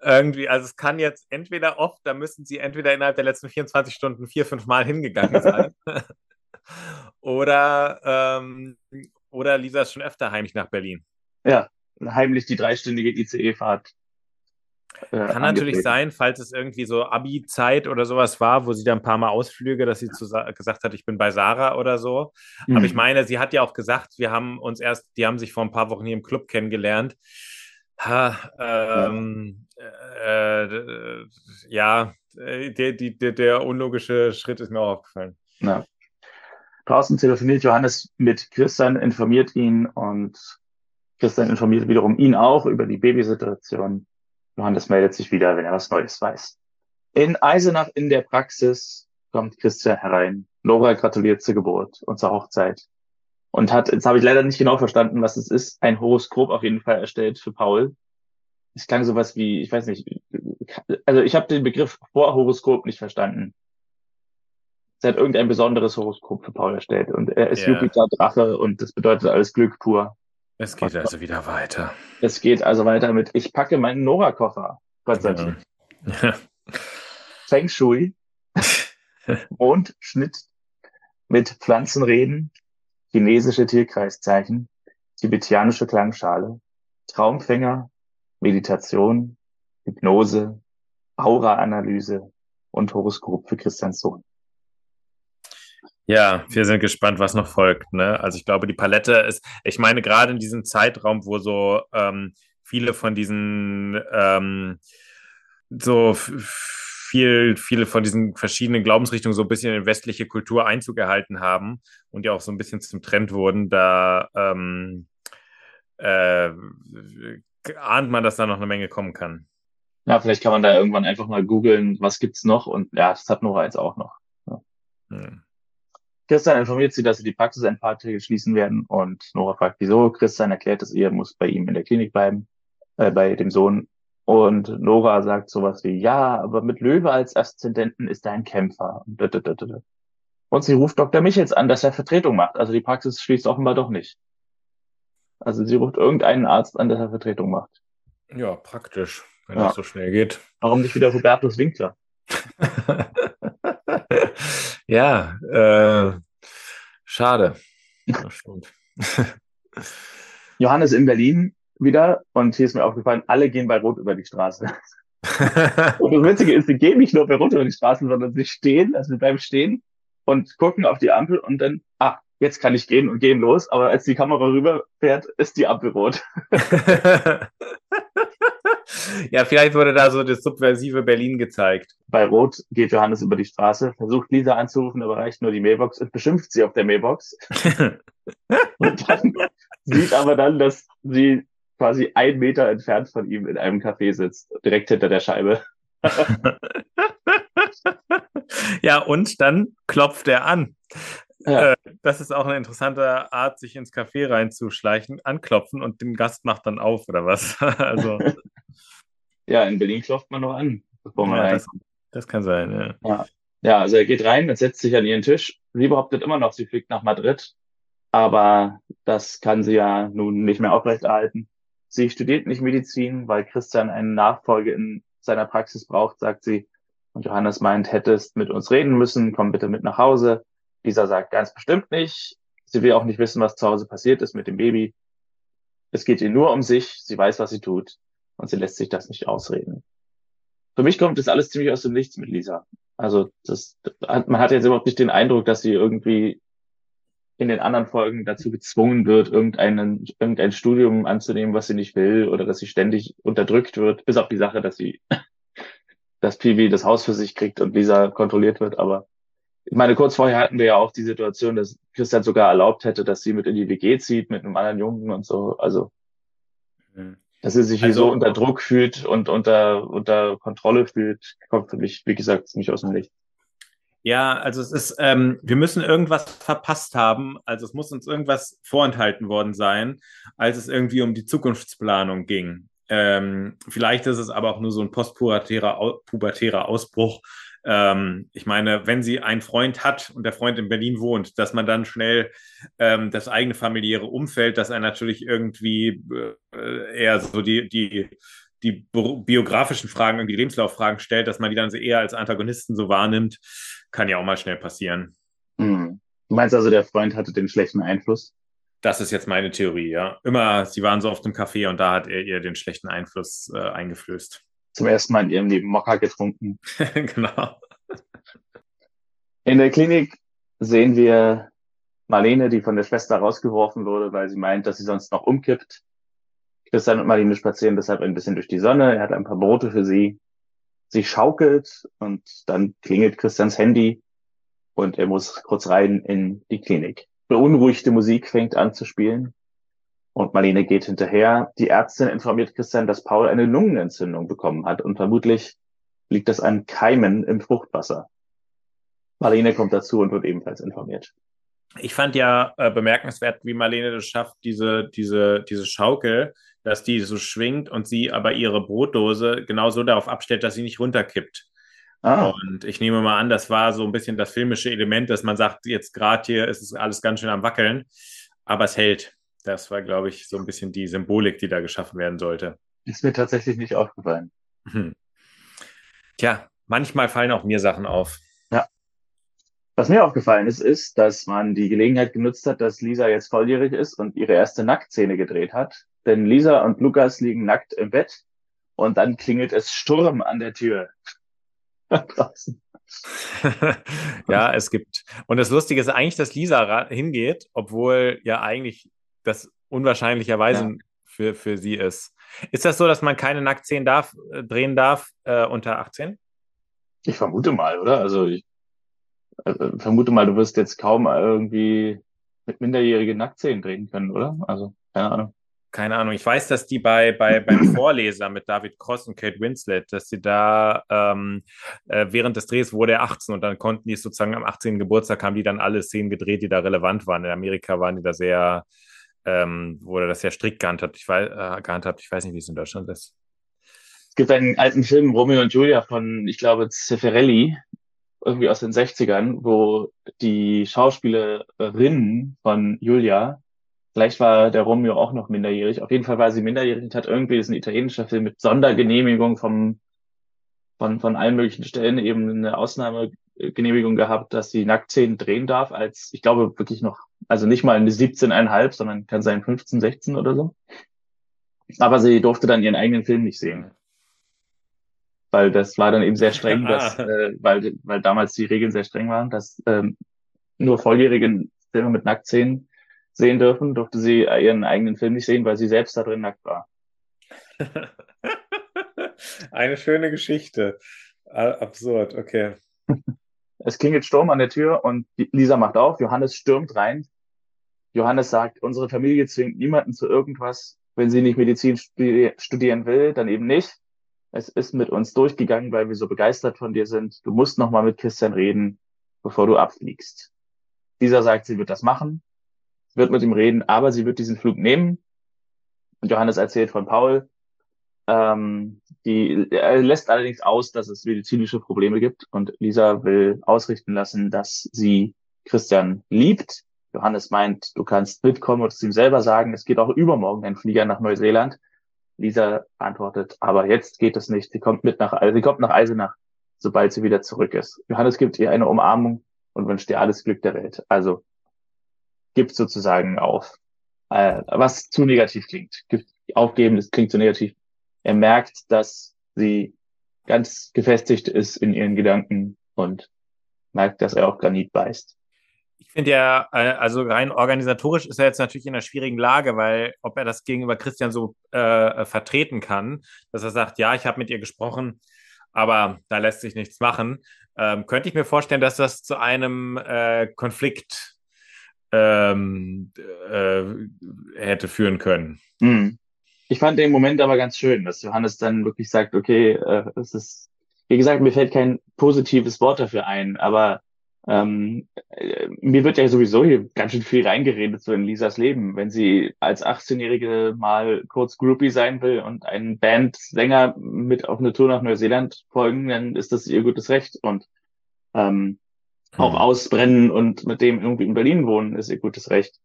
Irgendwie, also es kann jetzt entweder oft, da müssen sie entweder innerhalb der letzten 24 Stunden vier, fünf Mal hingegangen sein. oder, ähm, oder Lisa ist schon öfter heimlich nach Berlin. Ja, heimlich die dreistündige ICE-Fahrt. Äh, Kann natürlich sein, falls es irgendwie so Abi-Zeit oder sowas war, wo sie da ein paar Mal Ausflüge, dass sie zu, gesagt hat, ich bin bei Sarah oder so. Mhm. Aber ich mhm. meine, sie hat ja auch gesagt, wir haben uns erst, die haben sich vor ein paar Wochen hier im Club kennengelernt. Ha, ähm, ja, äh, ja der, der, der unlogische Schritt ist mir auch aufgefallen. Ja. Draußen telefoniert Johannes mit Christian, informiert ihn und Christian informiert wiederum ihn auch über die Babysituation. Johannes meldet sich wieder, wenn er was Neues weiß. In Eisenach in der Praxis kommt Christian herein. Nora gratuliert zur Geburt und zur Hochzeit. Und hat, jetzt habe ich leider nicht genau verstanden, was es ist, ein Horoskop auf jeden Fall erstellt für Paul. Es klang sowas wie, ich weiß nicht, also ich habe den Begriff Vorhoroskop nicht verstanden. Sie hat irgendein besonderes Horoskop für Paul erstellt und er ist yeah. Jupiter Drache und das bedeutet alles Glück pur. Es geht also wieder weiter. Es geht also weiter mit, ich packe meinen Nora-Koffer. Gott sei Dank. Ja. Feng Shui, Mondschnitt mit Pflanzenreden, chinesische Tierkreiszeichen, tibetianische Klangschale, Traumfänger, Meditation, Hypnose, Aura-Analyse und Horoskop für Christians Sohn. Ja, wir sind gespannt, was noch folgt. Ne? Also ich glaube, die Palette ist, ich meine, gerade in diesem Zeitraum, wo so ähm, viele von diesen ähm, so viel, viele von diesen verschiedenen Glaubensrichtungen so ein bisschen in westliche Kultur Einzug erhalten haben und ja auch so ein bisschen zum Trend wurden, da ähm, äh, ahnt man, dass da noch eine Menge kommen kann. Ja, vielleicht kann man da irgendwann einfach mal googeln, was gibt's noch und ja, das hat Nora jetzt auch noch. Ja. Hm. Christian informiert sie, dass sie die Praxis ein paar Tage schließen werden und Nora fragt, wieso. Christian erklärt dass ihr muss bei ihm in der Klinik bleiben, äh, bei dem Sohn. Und Nora sagt sowas wie, ja, aber mit Löwe als Aszendenten ist er ein Kämpfer. Und sie ruft Dr. Michels an, dass er Vertretung macht. Also die Praxis schließt offenbar doch nicht. Also sie ruft irgendeinen Arzt an, dass er Vertretung macht. Ja, praktisch, wenn ja. das so schnell geht. Warum nicht wieder Hubertus Winkler? Ja, äh, schade. Johannes in Berlin wieder und hier ist mir aufgefallen, alle gehen bei Rot über die Straße. und das Witzige ist, sie gehen nicht nur bei Rot über die Straße, sondern sie stehen, also sie bleiben stehen und gucken auf die Ampel und dann, ah, jetzt kann ich gehen und gehen los, aber als die Kamera rüberfährt, ist die Ampel rot. Ja, vielleicht wurde da so das subversive Berlin gezeigt. Bei Rot geht Johannes über die Straße, versucht Lisa anzurufen, aber reicht nur die Mailbox und beschimpft sie auf der Mailbox. und dann sieht aber dann, dass sie quasi ein Meter entfernt von ihm in einem Café sitzt, direkt hinter der Scheibe. ja, und dann klopft er an. Ja. Äh, das ist auch eine interessante Art, sich ins Café reinzuschleichen, anklopfen und den Gast macht dann auf, oder was? also. Ja, in Berlin klopft man noch an, bevor man ja, das, das, kann sein, ja. ja. Ja, also er geht rein, er setzt sich an ihren Tisch. Sie behauptet immer noch, sie fliegt nach Madrid. Aber das kann sie ja nun nicht mehr aufrechterhalten. Sie studiert nicht Medizin, weil Christian eine Nachfolge in seiner Praxis braucht, sagt sie. Und Johannes meint, hättest mit uns reden müssen, komm bitte mit nach Hause. Lisa sagt ganz bestimmt nicht. Sie will auch nicht wissen, was zu Hause passiert ist mit dem Baby. Es geht ihr nur um sich. Sie weiß, was sie tut. Und sie lässt sich das nicht ausreden. Für mich kommt das alles ziemlich aus dem Nichts mit Lisa. Also das, man hat jetzt überhaupt nicht den Eindruck, dass sie irgendwie in den anderen Folgen dazu gezwungen wird, irgendeinen, irgendein Studium anzunehmen, was sie nicht will, oder dass sie ständig unterdrückt wird, bis auf die Sache, dass sie, dass Piwi das Haus für sich kriegt und Lisa kontrolliert wird. Aber ich meine, kurz vorher hatten wir ja auch die Situation, dass Christian sogar erlaubt hätte, dass sie mit in die WG zieht mit einem anderen Jungen und so. Also, mhm. Dass sie sich also, so unter Druck fühlt und unter, unter Kontrolle fühlt, kommt für mich, wie gesagt, nicht aus dem Licht. Ja, also es ist, ähm, wir müssen irgendwas verpasst haben. Also es muss uns irgendwas vorenthalten worden sein, als es irgendwie um die Zukunftsplanung ging. Ähm, vielleicht ist es aber auch nur so ein postpubertärer pubertärer Ausbruch. Ähm, ich meine, wenn sie einen Freund hat und der Freund in Berlin wohnt, dass man dann schnell ähm, das eigene familiäre Umfeld, dass er natürlich irgendwie äh, eher so die, die, die biografischen Fragen und die Lebenslauffragen stellt, dass man die dann eher als Antagonisten so wahrnimmt, kann ja auch mal schnell passieren. Hm. Du meinst also, der Freund hatte den schlechten Einfluss? Das ist jetzt meine Theorie, ja. Immer, sie waren so auf dem Café und da hat er ihr den schlechten Einfluss äh, eingeflößt. Zum ersten Mal in ihrem Leben Mokka getrunken. genau. In der Klinik sehen wir Marlene, die von der Schwester rausgeworfen wurde, weil sie meint, dass sie sonst noch umkippt. Christian und Marlene spazieren deshalb ein bisschen durch die Sonne. Er hat ein paar Brote für sie. Sie schaukelt und dann klingelt Christians Handy und er muss kurz rein in die Klinik beunruhigte Musik fängt an zu spielen. Und Marlene geht hinterher. Die Ärztin informiert Christian, dass Paul eine Lungenentzündung bekommen hat und vermutlich liegt das an Keimen im Fruchtwasser. Marlene kommt dazu und wird ebenfalls informiert. Ich fand ja äh, bemerkenswert, wie Marlene das schafft, diese, diese, diese Schaukel, dass die so schwingt und sie aber ihre Brotdose genau so darauf abstellt, dass sie nicht runterkippt. Ah. Und ich nehme mal an, das war so ein bisschen das filmische Element, dass man sagt, jetzt gerade hier ist es alles ganz schön am Wackeln, aber es hält. Das war, glaube ich, so ein bisschen die Symbolik, die da geschaffen werden sollte. Ist mir tatsächlich nicht aufgefallen. Hm. Tja, manchmal fallen auch mir Sachen auf. Ja. Was mir aufgefallen ist, ist, dass man die Gelegenheit genutzt hat, dass Lisa jetzt volljährig ist und ihre erste Nacktszene gedreht hat. Denn Lisa und Lukas liegen nackt im Bett und dann klingelt es Sturm an der Tür draußen. ja, es gibt. Und das Lustige ist eigentlich, dass Lisa hingeht, obwohl ja eigentlich das unwahrscheinlicherweise ja. für, für sie ist. Ist das so, dass man keine Nacktszenen darf, äh, drehen darf äh, unter 18? Ich vermute mal, oder? Also ich äh, vermute mal, du wirst jetzt kaum irgendwie mit minderjährigen Nacktszenen drehen können, oder? Also, keine Ahnung keine Ahnung, ich weiß, dass die bei, bei beim Vorleser mit David Cross und Kate Winslet, dass sie da ähm, äh, während des Drehs wurde er 18 und dann konnten die sozusagen am 18. Geburtstag haben die dann alle Szenen gedreht, die da relevant waren. In Amerika waren die da sehr, ähm, wurde das sehr strikt gehandhabt. Ich weiß, äh, gehandhabt. Ich weiß nicht, wie es in Deutschland ist. Es gibt einen alten Film, Romeo und Julia von, ich glaube, Zeffirelli, irgendwie aus den 60ern, wo die Schauspielerin von Julia Vielleicht war der Romeo auch noch minderjährig. Auf jeden Fall war sie minderjährig und hat irgendwie, das ist ein italienischer Film mit Sondergenehmigung vom, von, von allen möglichen Stellen eben eine Ausnahmegenehmigung gehabt, dass sie Nacktszenen drehen darf als, ich glaube wirklich noch, also nicht mal eine 17,5, sondern kann sein 15, 16 oder so. Aber sie durfte dann ihren eigenen Film nicht sehen. Weil das war dann eben sehr streng, dass, äh, weil, weil damals die Regeln sehr streng waren, dass ähm, nur volljährige Filme mit Nacktszenen sehen dürfen, durfte sie ihren eigenen Film nicht sehen, weil sie selbst da drin nackt war. Eine schöne Geschichte. Absurd, okay. Es klingelt Sturm an der Tür und Lisa macht auf. Johannes stürmt rein. Johannes sagt, unsere Familie zwingt niemanden zu irgendwas. Wenn sie nicht Medizin studieren will, dann eben nicht. Es ist mit uns durchgegangen, weil wir so begeistert von dir sind. Du musst noch mal mit Christian reden, bevor du abfliegst. Lisa sagt, sie wird das machen wird mit ihm reden, aber sie wird diesen Flug nehmen. Und Johannes erzählt von Paul. Ähm, die, er lässt allerdings aus, dass es medizinische Probleme gibt und Lisa will ausrichten lassen, dass sie Christian liebt. Johannes meint, du kannst mitkommen und es ihm selber sagen, es geht auch übermorgen ein Flieger nach Neuseeland. Lisa antwortet, aber jetzt geht es nicht. Sie kommt mit nach, sie kommt nach Eisenach, sobald sie wieder zurück ist. Johannes gibt ihr eine Umarmung und wünscht ihr alles Glück der Welt. Also gibt sozusagen auf. Äh, was zu negativ klingt. Gibt, aufgeben, das klingt zu negativ. Er merkt, dass sie ganz gefestigt ist in ihren Gedanken und merkt, dass er auf Granit beißt. Ich finde ja, äh, also rein organisatorisch ist er jetzt natürlich in einer schwierigen Lage, weil ob er das gegenüber Christian so äh, vertreten kann, dass er sagt, ja, ich habe mit ihr gesprochen, aber da lässt sich nichts machen, ähm, könnte ich mir vorstellen, dass das zu einem äh, Konflikt ähm, äh, hätte führen können. Mhm. Ich fand den Moment aber ganz schön, dass Johannes dann wirklich sagt, okay, äh, es ist, wie gesagt, mir fällt kein positives Wort dafür ein, aber Ähm, äh, mir wird ja sowieso hier ganz schön viel reingeredet so in Lisas Leben. Wenn sie als 18-Jährige mal kurz Groupie sein will und einen Bandsänger mit auf eine Tour nach Neuseeland folgen, dann ist das ihr gutes Recht. Und ähm, auch hm. ausbrennen und mit dem irgendwie in Berlin wohnen, ist ihr gutes Recht.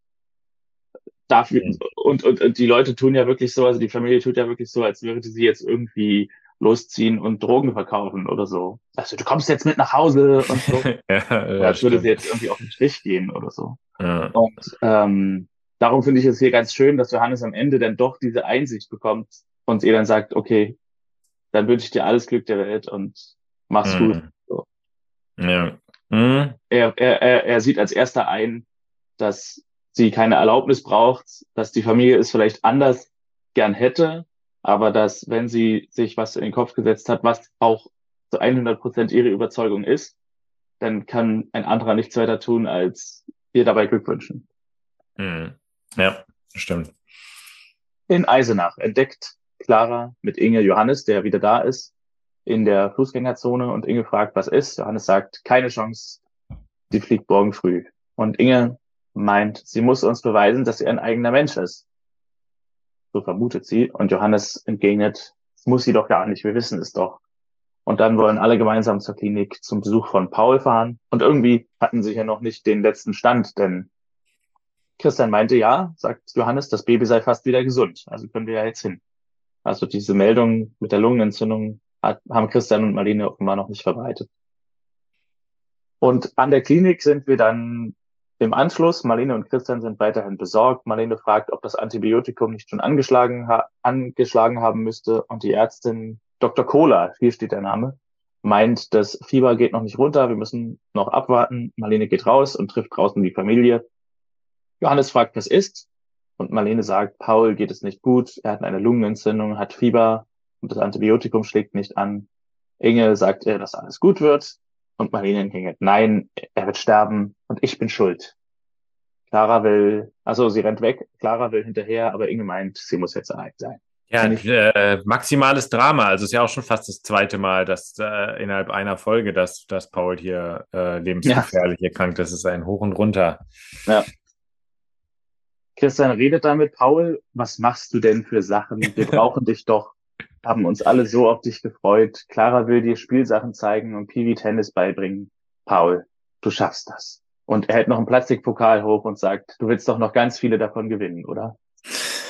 Dafür, und, und, und die Leute tun ja wirklich so, also die Familie tut ja wirklich so, als würde sie jetzt irgendwie losziehen und Drogen verkaufen oder so. Also du kommst jetzt mit nach Hause und so. ja, ja, als würde sie jetzt irgendwie auf den Strich gehen oder so. Ja. Und ähm, darum finde ich es hier ganz schön, dass Johannes am Ende dann doch diese Einsicht bekommt und ihr dann sagt, okay, dann wünsche ich dir alles Glück der Welt und mach's mhm. gut. So. Ja. Mhm. Er, er, er, er sieht als erster ein, dass sie keine Erlaubnis braucht, dass die Familie es vielleicht anders gern hätte, aber dass, wenn sie sich was in den Kopf gesetzt hat, was auch zu 100 Prozent ihre Überzeugung ist, dann kann ein anderer nichts weiter tun, als ihr dabei Glück wünschen. Mhm. Ja, stimmt. In Eisenach entdeckt Clara mit Inge Johannes, der wieder da ist, in der Fußgängerzone und Inge fragt, was ist. Johannes sagt, keine Chance, sie fliegt morgen früh. Und Inge meint, sie muss uns beweisen, dass sie ein eigener Mensch ist. So vermutet sie. Und Johannes entgegnet, das muss sie doch gar nicht, wir wissen es doch. Und dann wollen alle gemeinsam zur Klinik zum Besuch von Paul fahren. Und irgendwie hatten sie ja noch nicht den letzten Stand, denn Christian meinte, ja, sagt Johannes, das Baby sei fast wieder gesund. Also können wir ja jetzt hin. Also diese Meldung mit der Lungenentzündung hat, haben Christian und Marlene offenbar noch nicht verbreitet. Und an der Klinik sind wir dann im Anschluss. Marlene und Christian sind weiterhin besorgt. Marlene fragt, ob das Antibiotikum nicht schon angeschlagen, ha angeschlagen haben müsste. Und die Ärztin Dr. Kohler, hier steht der Name, meint, das Fieber geht noch nicht runter. Wir müssen noch abwarten. Marlene geht raus und trifft draußen die Familie. Johannes fragt, was ist. Und Marlene sagt, Paul geht es nicht gut. Er hat eine Lungenentzündung, hat Fieber und das Antibiotikum schlägt nicht an. Inge sagt dass alles gut wird. Und Marlene entgegnet, nein, er wird sterben und ich bin schuld. Clara will, also sie rennt weg, Clara will hinterher, aber Inge meint, sie muss jetzt allein sein. Ja, äh, maximales Drama. Also es ist ja auch schon fast das zweite Mal, dass äh, innerhalb einer Folge, dass, dass Paul hier äh, lebensgefährlich ja. erkrankt ist. Es ist ein Hoch und Runter. Ja. Christian redet dann mit Paul. Was machst du denn für Sachen? Wir brauchen dich doch haben uns alle so auf dich gefreut. Clara will dir Spielsachen zeigen und Piwi Tennis beibringen. Paul, du schaffst das. Und er hält noch einen Plastikpokal hoch und sagt, du willst doch noch ganz viele davon gewinnen, oder?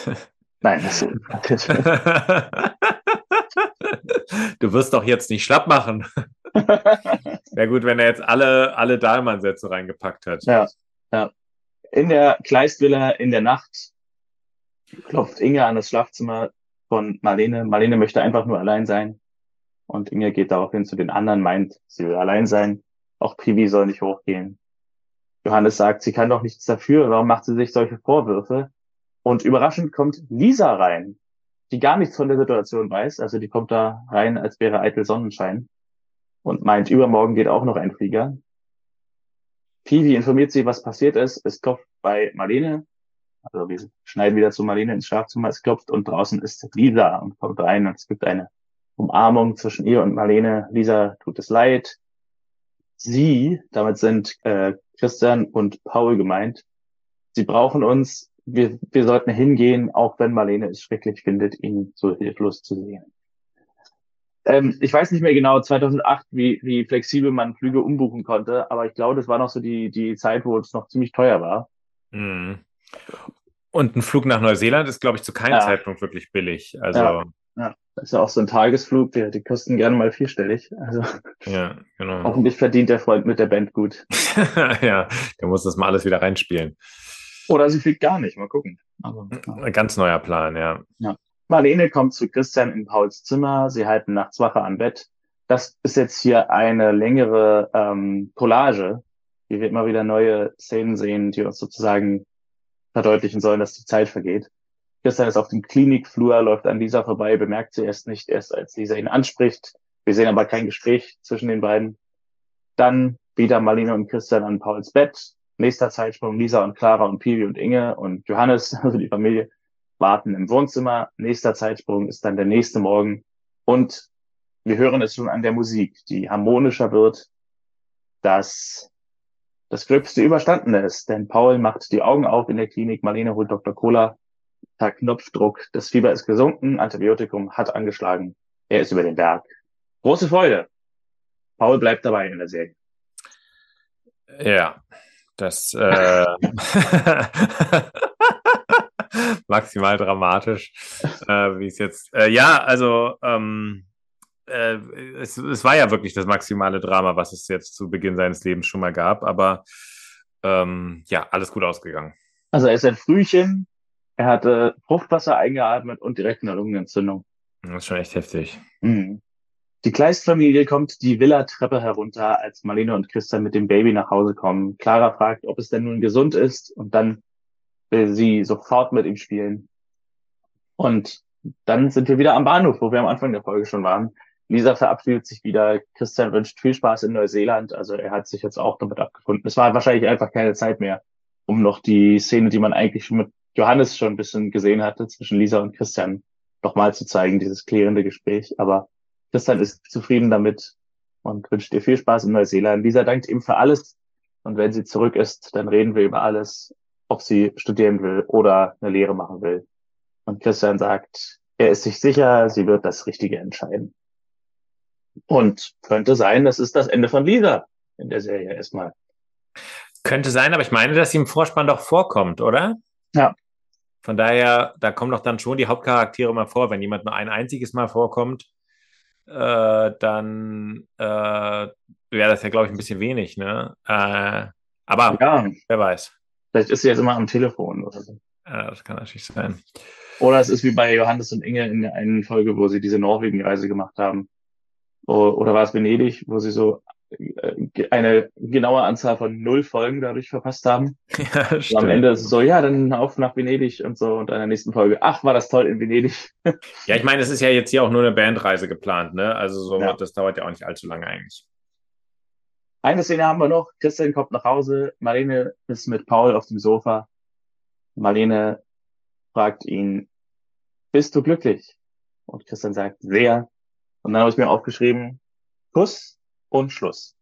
Nein, das ist Du wirst doch jetzt nicht schlapp machen. Wäre gut, wenn er jetzt alle, alle Dahlmann-Sätze reingepackt hat. Ja, ja. In der Kleistvilla in der Nacht klopft Inge an das Schlafzimmer von Marlene. Marlene möchte einfach nur allein sein. Und Inge geht daraufhin zu den anderen, meint, sie will allein sein. Auch Piwi soll nicht hochgehen. Johannes sagt, sie kann doch nichts dafür. Warum macht sie sich solche Vorwürfe? Und überraschend kommt Lisa rein, die gar nichts von der Situation weiß. Also die kommt da rein, als wäre eitel Sonnenschein. Und meint, übermorgen geht auch noch ein Flieger. Piwi informiert sie, was passiert ist. Es klopft bei Marlene. Also wir schneiden wieder zu Marlene ins Schlafzimmer, es klopft und draußen ist Lisa und kommt rein und es gibt eine Umarmung zwischen ihr und Marlene. Lisa tut es leid. Sie, damit sind äh, Christian und Paul gemeint, sie brauchen uns, wir, wir sollten hingehen, auch wenn Marlene es schrecklich findet, ihn so hilflos zu sehen. Ähm, ich weiß nicht mehr genau 2008, wie, wie flexibel man Flüge umbuchen konnte, aber ich glaube, das war noch so die, die Zeit, wo es noch ziemlich teuer war. Mhm. Und ein Flug nach Neuseeland ist, glaube ich, zu keinem ja. Zeitpunkt wirklich billig. Also. Ja. ja. Das ist ja auch so ein Tagesflug, die, die kosten gerne mal vierstellig. Also ja, genau. hoffentlich verdient der Freund mit der Band gut. ja, der muss das mal alles wieder reinspielen. Oder sie fliegt gar nicht, mal gucken. Also, Ein ganz neuer Plan, ja. ja. Marlene kommt zu Christian in Pauls Zimmer, sie halten nachts Wache am Bett. Das ist jetzt hier eine längere ähm, Collage, wie wir immer wieder neue Szenen sehen, die uns sozusagen verdeutlichen sollen, dass die Zeit vergeht. Christian ist auf dem Klinikflur, läuft an Lisa vorbei, bemerkt sie erst nicht, erst als Lisa ihn anspricht. Wir sehen aber kein Gespräch zwischen den beiden. Dann wieder Marlene und Christian an Pauls Bett. Nächster Zeitsprung Lisa und Clara und Pivi und Inge und Johannes, also die Familie, warten im Wohnzimmer. Nächster Zeitsprung ist dann der nächste Morgen. Und wir hören es schon an der Musik, die harmonischer wird, dass das Gröbste überstanden ist, denn Paul macht die Augen auf in der Klinik, Marlene holt Dr. Cola, per Knopfdruck, das Fieber ist gesunken, Antibiotikum hat angeschlagen, er ist über den Berg. Große Freude. Paul bleibt dabei in der Serie. Ja, das äh, maximal dramatisch, äh, wie es jetzt. Äh, ja, also ähm, äh, es, es war ja wirklich das maximale Drama, was es jetzt zu Beginn seines Lebens schon mal gab, aber ähm, ja, alles gut ausgegangen. Also er ist ein Frühchen, er hatte Fruchtwasser eingeatmet und direkt eine Lungenentzündung. Das ist schon echt heftig. Mhm. Die Kleist-Familie kommt die Villa-Treppe herunter, als Marlene und Christian mit dem Baby nach Hause kommen. Clara fragt, ob es denn nun gesund ist und dann will sie sofort mit ihm spielen. Und dann sind wir wieder am Bahnhof, wo wir am Anfang der Folge schon waren. Lisa verabschiedet sich wieder. Christian wünscht viel Spaß in Neuseeland. Also er hat sich jetzt auch damit abgefunden. Es war wahrscheinlich einfach keine Zeit mehr, um noch die Szene, die man eigentlich mit Johannes schon ein bisschen gesehen hatte, zwischen Lisa und Christian, nochmal zu zeigen, dieses klärende Gespräch. Aber Christian ist zufrieden damit und wünscht ihr viel Spaß in Neuseeland. Lisa dankt ihm für alles. Und wenn sie zurück ist, dann reden wir über alles, ob sie studieren will oder eine Lehre machen will. Und Christian sagt, er ist sich sicher, sie wird das Richtige entscheiden. Und könnte sein, das ist das Ende von Lisa in der Serie erstmal. Könnte sein, aber ich meine, dass sie im Vorspann doch vorkommt, oder? Ja. Von daher, da kommen doch dann schon die Hauptcharaktere mal vor. Wenn jemand nur ein einziges Mal vorkommt, äh, dann äh, wäre das ja, glaube ich, ein bisschen wenig. Ne? Äh, aber ja. wer weiß. Vielleicht ist sie jetzt immer am Telefon oder so. Ja, das kann natürlich sein. Oder es ist wie bei Johannes und Inge in der einen Folge, wo sie diese Norwegen-Reise gemacht haben. Oder war es Venedig, wo sie so äh, eine genaue Anzahl von null Folgen dadurch verpasst haben. Ja, stimmt. Und am Ende ist es so, ja, dann auf nach Venedig und so und in der nächsten Folge, ach, war das toll in Venedig. ja, ich meine, es ist ja jetzt hier auch nur eine Bandreise geplant, ne? Also so, ja. das dauert ja auch nicht allzu lange eigentlich. Eine Szene haben wir noch. Christian kommt nach Hause. Marlene ist mit Paul auf dem Sofa. Marlene fragt ihn, bist du glücklich? Und Christian sagt, sehr. Und dann habe ich mir aufgeschrieben, Kuss und Schluss.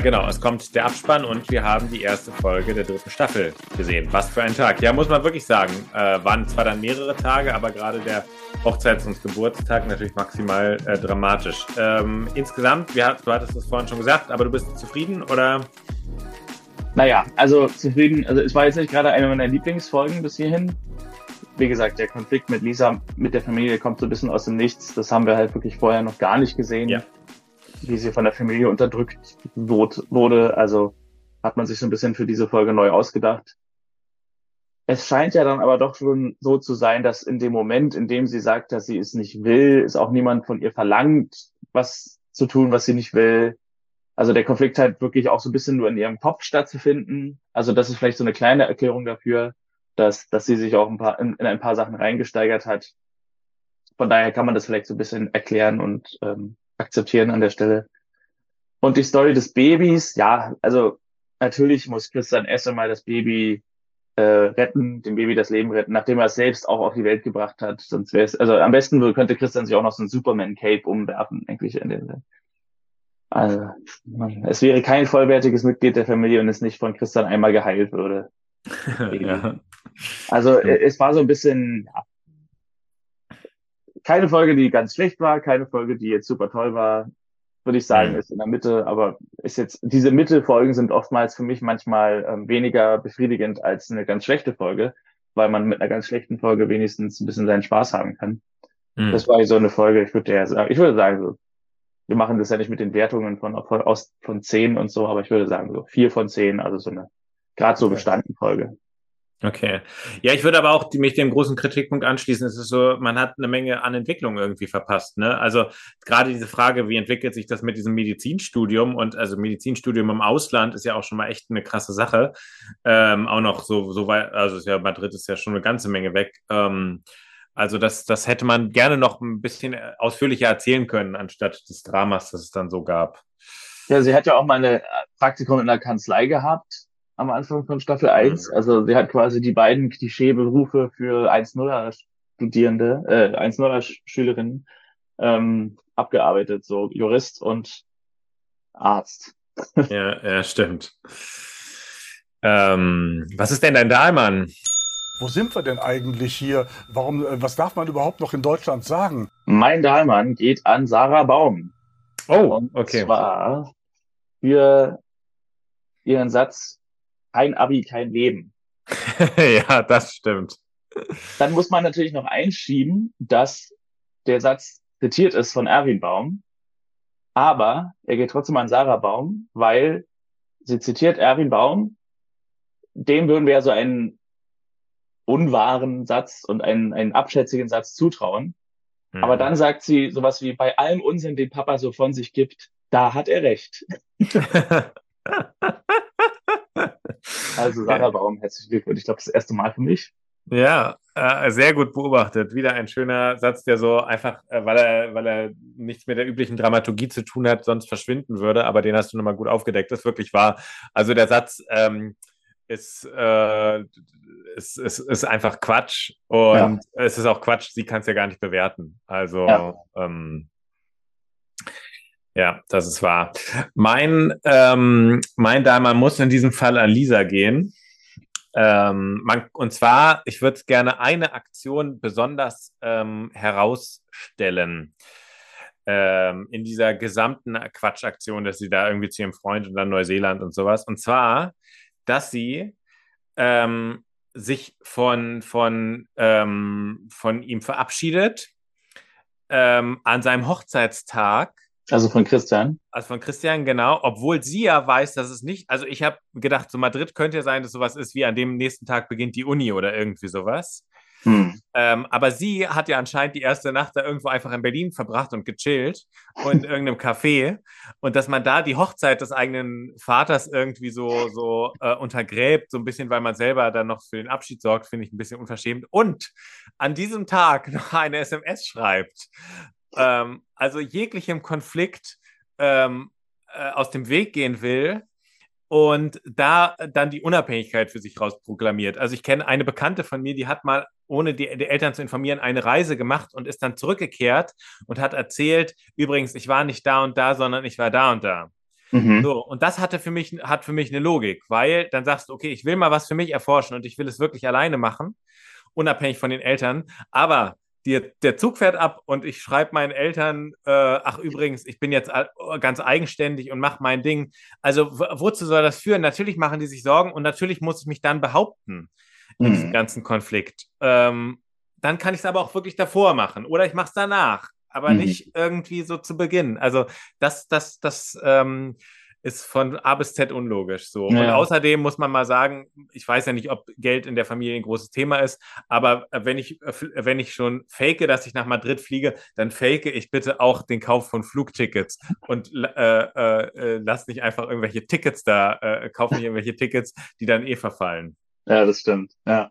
Genau, es kommt der Abspann und wir haben die erste Folge der dritten Staffel gesehen. Was für ein Tag. Ja, muss man wirklich sagen. Äh, waren zwar dann mehrere Tage, aber gerade der Hochzeits- und Geburtstag natürlich maximal äh, dramatisch. Ähm, insgesamt, wir, du hattest es vorhin schon gesagt, aber du bist zufrieden oder? Naja, also zufrieden. Also es war jetzt nicht gerade eine meiner Lieblingsfolgen bis hierhin. Wie gesagt, der Konflikt mit Lisa, mit der Familie kommt so ein bisschen aus dem Nichts. Das haben wir halt wirklich vorher noch gar nicht gesehen. Ja wie sie von der Familie unterdrückt wurde. Also hat man sich so ein bisschen für diese Folge neu ausgedacht. Es scheint ja dann aber doch schon so zu sein, dass in dem Moment, in dem sie sagt, dass sie es nicht will, ist auch niemand von ihr verlangt, was zu tun, was sie nicht will. Also der Konflikt hat wirklich auch so ein bisschen nur in ihrem Kopf stattzufinden. Also das ist vielleicht so eine kleine Erklärung dafür, dass, dass sie sich auch ein paar, in, in ein paar Sachen reingesteigert hat. Von daher kann man das vielleicht so ein bisschen erklären und ähm, akzeptieren an der Stelle. Und die Story des Babys, ja, also natürlich muss Christian erst einmal das Baby äh, retten, dem Baby das Leben retten, nachdem er es selbst auch auf die Welt gebracht hat. Sonst wäre es, also am besten könnte Christian sich auch noch so ein Superman-Cape umwerfen, eigentlich in der also, man, es wäre kein vollwertiges Mitglied der Familie, wenn es nicht von Christian einmal geheilt würde. ja. Also es war so ein bisschen, ja, keine Folge, die ganz schlecht war, keine Folge, die jetzt super toll war, würde ich sagen, mhm. ist in der Mitte, aber ist jetzt, diese Mitte-Folgen sind oftmals für mich manchmal ähm, weniger befriedigend als eine ganz schlechte Folge, weil man mit einer ganz schlechten Folge wenigstens ein bisschen seinen Spaß haben kann. Mhm. Das war so eine Folge, ich würde ja sagen, ich würde sagen, so, wir machen das ja nicht mit den Wertungen von, von, aus, von zehn und so, aber ich würde sagen, so vier von zehn, also so eine, gerade so bestanden Folge. Okay. Ja, ich würde aber auch mich dem großen Kritikpunkt anschließen. Es ist so, man hat eine Menge an Entwicklung irgendwie verpasst. Ne? Also gerade diese Frage, wie entwickelt sich das mit diesem Medizinstudium und also Medizinstudium im Ausland ist ja auch schon mal echt eine krasse Sache. Ähm, auch noch so, so weit, also ist ja Madrid ist ja schon eine ganze Menge weg. Ähm, also das, das hätte man gerne noch ein bisschen ausführlicher erzählen können, anstatt des Dramas, das es dann so gab. Ja, sie hat ja auch mal ein Praktikum in der Kanzlei gehabt am Anfang von Staffel 1. Mhm. Also sie hat quasi die beiden Klischeeberufe für 1-0er Studierende, äh, 1-0er Schülerinnen ähm, abgearbeitet, so Jurist und Arzt. ja, ja, stimmt. Ähm, was ist denn dein Dahlmann? Wo sind wir denn eigentlich hier? Warum, äh, was darf man überhaupt noch in Deutschland sagen? Mein Dahlmann geht an Sarah Baum. Oh, und okay. Und zwar für ihren Satz, kein Abi, kein Leben. ja, das stimmt. Dann muss man natürlich noch einschieben, dass der Satz zitiert ist von Erwin Baum, aber er geht trotzdem an Sarah Baum, weil sie zitiert Erwin Baum, dem würden wir ja so einen unwahren Satz und einen, einen abschätzigen Satz zutrauen. Mhm. Aber dann sagt sie sowas wie, bei allem Unsinn, den Papa so von sich gibt, da hat er recht. Also Sarah Baum, herzlichen Glückwunsch. Ich glaube, das erste Mal für mich. Ja, äh, sehr gut beobachtet. Wieder ein schöner Satz, der so einfach, äh, weil er, weil er nichts mit der üblichen Dramaturgie zu tun hat, sonst verschwinden würde, aber den hast du nochmal gut aufgedeckt. Das ist wirklich wahr. Also der Satz ähm, ist, äh, ist, ist, ist einfach Quatsch und ja. es ist auch Quatsch, sie kann es ja gar nicht bewerten. Also ja. ähm, ja, das ist wahr. Mein, ähm, mein Dame muss in diesem Fall an Lisa gehen. Ähm, man, und zwar, ich würde gerne eine Aktion besonders ähm, herausstellen ähm, in dieser gesamten Quatschaktion, dass sie da irgendwie zu ihrem Freund und dann Neuseeland und sowas. Und zwar, dass sie ähm, sich von, von, ähm, von ihm verabschiedet ähm, an seinem Hochzeitstag also von Christian? Also von Christian, genau. Obwohl sie ja weiß, dass es nicht, also ich habe gedacht, so Madrid könnte ja sein, dass sowas ist wie an dem nächsten Tag beginnt die Uni oder irgendwie sowas. Hm. Ähm, aber sie hat ja anscheinend die erste Nacht da irgendwo einfach in Berlin verbracht und gechillt und in irgendeinem Café. Und dass man da die Hochzeit des eigenen Vaters irgendwie so, so äh, untergräbt, so ein bisschen, weil man selber dann noch für den Abschied sorgt, finde ich ein bisschen unverschämt. Und an diesem Tag noch eine SMS schreibt ähm, also jeglichem Konflikt ähm, äh, aus dem Weg gehen will und da dann die Unabhängigkeit für sich rausproklamiert. Also ich kenne eine Bekannte von mir, die hat mal, ohne die, die, Eltern zu informieren, eine Reise gemacht und ist dann zurückgekehrt und hat erzählt, übrigens, ich war nicht da und da, sondern ich war da und da. Mhm. So, und das hatte für mich, hat für mich eine Logik, weil dann sagst du, okay, ich will mal was für mich erforschen und ich will es wirklich alleine machen, unabhängig von den Eltern. Aber die, der Zug fährt ab und ich schreibe meinen Eltern, äh, ach übrigens, ich bin jetzt ganz eigenständig und mache mein Ding. Also wozu soll das führen? Natürlich machen die sich Sorgen und natürlich muss ich mich dann behaupten in mhm. diesem ganzen Konflikt. Ähm, dann kann ich es aber auch wirklich davor machen oder ich mache es danach, aber mhm. nicht irgendwie so zu Beginn. Also das, das, das ähm, ist von A bis Z unlogisch. So. Ja. Und außerdem muss man mal sagen, ich weiß ja nicht, ob Geld in der Familie ein großes Thema ist, aber wenn ich, wenn ich schon fake, dass ich nach Madrid fliege, dann fake ich bitte auch den Kauf von Flugtickets und äh, äh, äh lass nicht einfach irgendwelche Tickets da, äh, kauf nicht irgendwelche Tickets, die dann eh verfallen. Ja, das stimmt. Ja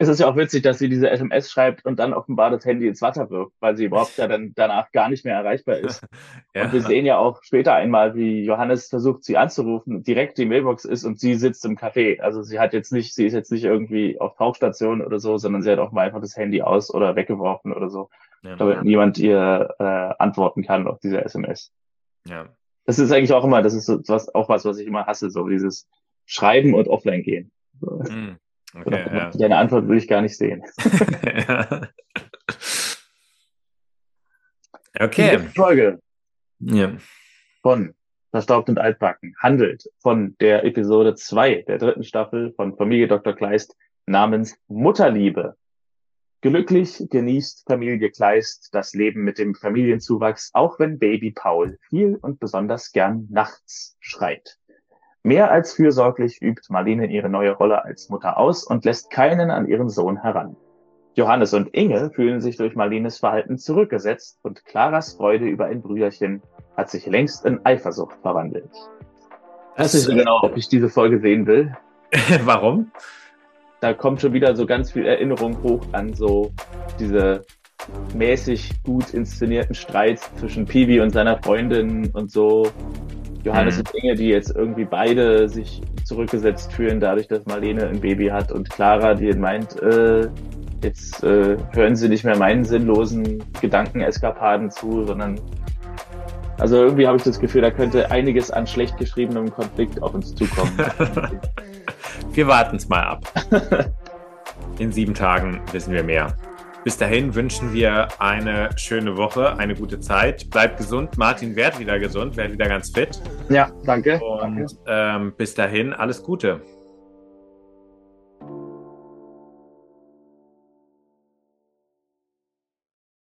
es ist ja auch witzig, dass sie diese SMS schreibt und dann offenbar das Handy ins Wasser wirft, weil sie überhaupt ja dann danach gar nicht mehr erreichbar ist. ja. Und wir sehen ja auch später einmal, wie Johannes versucht, sie anzurufen, direkt die Mailbox ist und sie sitzt im Café. Also sie hat jetzt nicht, sie ist jetzt nicht irgendwie auf Tauchstation oder so, sondern sie hat auch mal einfach das Handy aus oder weggeworfen oder so, ja. damit niemand ihr äh, antworten kann auf diese SMS. Ja. Das ist eigentlich auch immer, das ist so was, auch was, was ich immer hasse, so dieses Schreiben und offline gehen. Mhm. Okay, ja. Deine Antwort würde ich gar nicht sehen. okay. Die Folge ja. von Verstaubt und Altbacken handelt von der Episode 2 der dritten Staffel von Familie Dr. Kleist namens Mutterliebe. Glücklich genießt Familie Kleist das Leben mit dem Familienzuwachs, auch wenn Baby Paul viel und besonders gern nachts schreit. Mehr als fürsorglich übt Marlene ihre neue Rolle als Mutter aus und lässt keinen an ihren Sohn heran. Johannes und Inge fühlen sich durch Marlenes Verhalten zurückgesetzt und Claras Freude über ein Brüderchen hat sich längst in Eifersucht verwandelt. Das ist genau, ob ich diese Folge sehen will. Warum? Da kommt schon wieder so ganz viel Erinnerung hoch an so diese mäßig gut inszenierten Streits zwischen Piwi und seiner Freundin und so. Johannes mhm. und Inge, die jetzt irgendwie beide sich zurückgesetzt fühlen, dadurch, dass Marlene ein Baby hat und Clara, die meint, äh, jetzt äh, hören sie nicht mehr meinen sinnlosen Gedankeneskapaden zu, sondern also irgendwie habe ich das Gefühl, da könnte einiges an schlecht geschriebenem Konflikt auf uns zukommen. wir warten es mal ab. In sieben Tagen wissen wir mehr. Bis dahin wünschen wir eine schöne Woche, eine gute Zeit. Bleibt gesund. Martin, werd wieder gesund, werd wieder ganz fit. Ja, danke. Und Ähm, bis dahin alles Gute.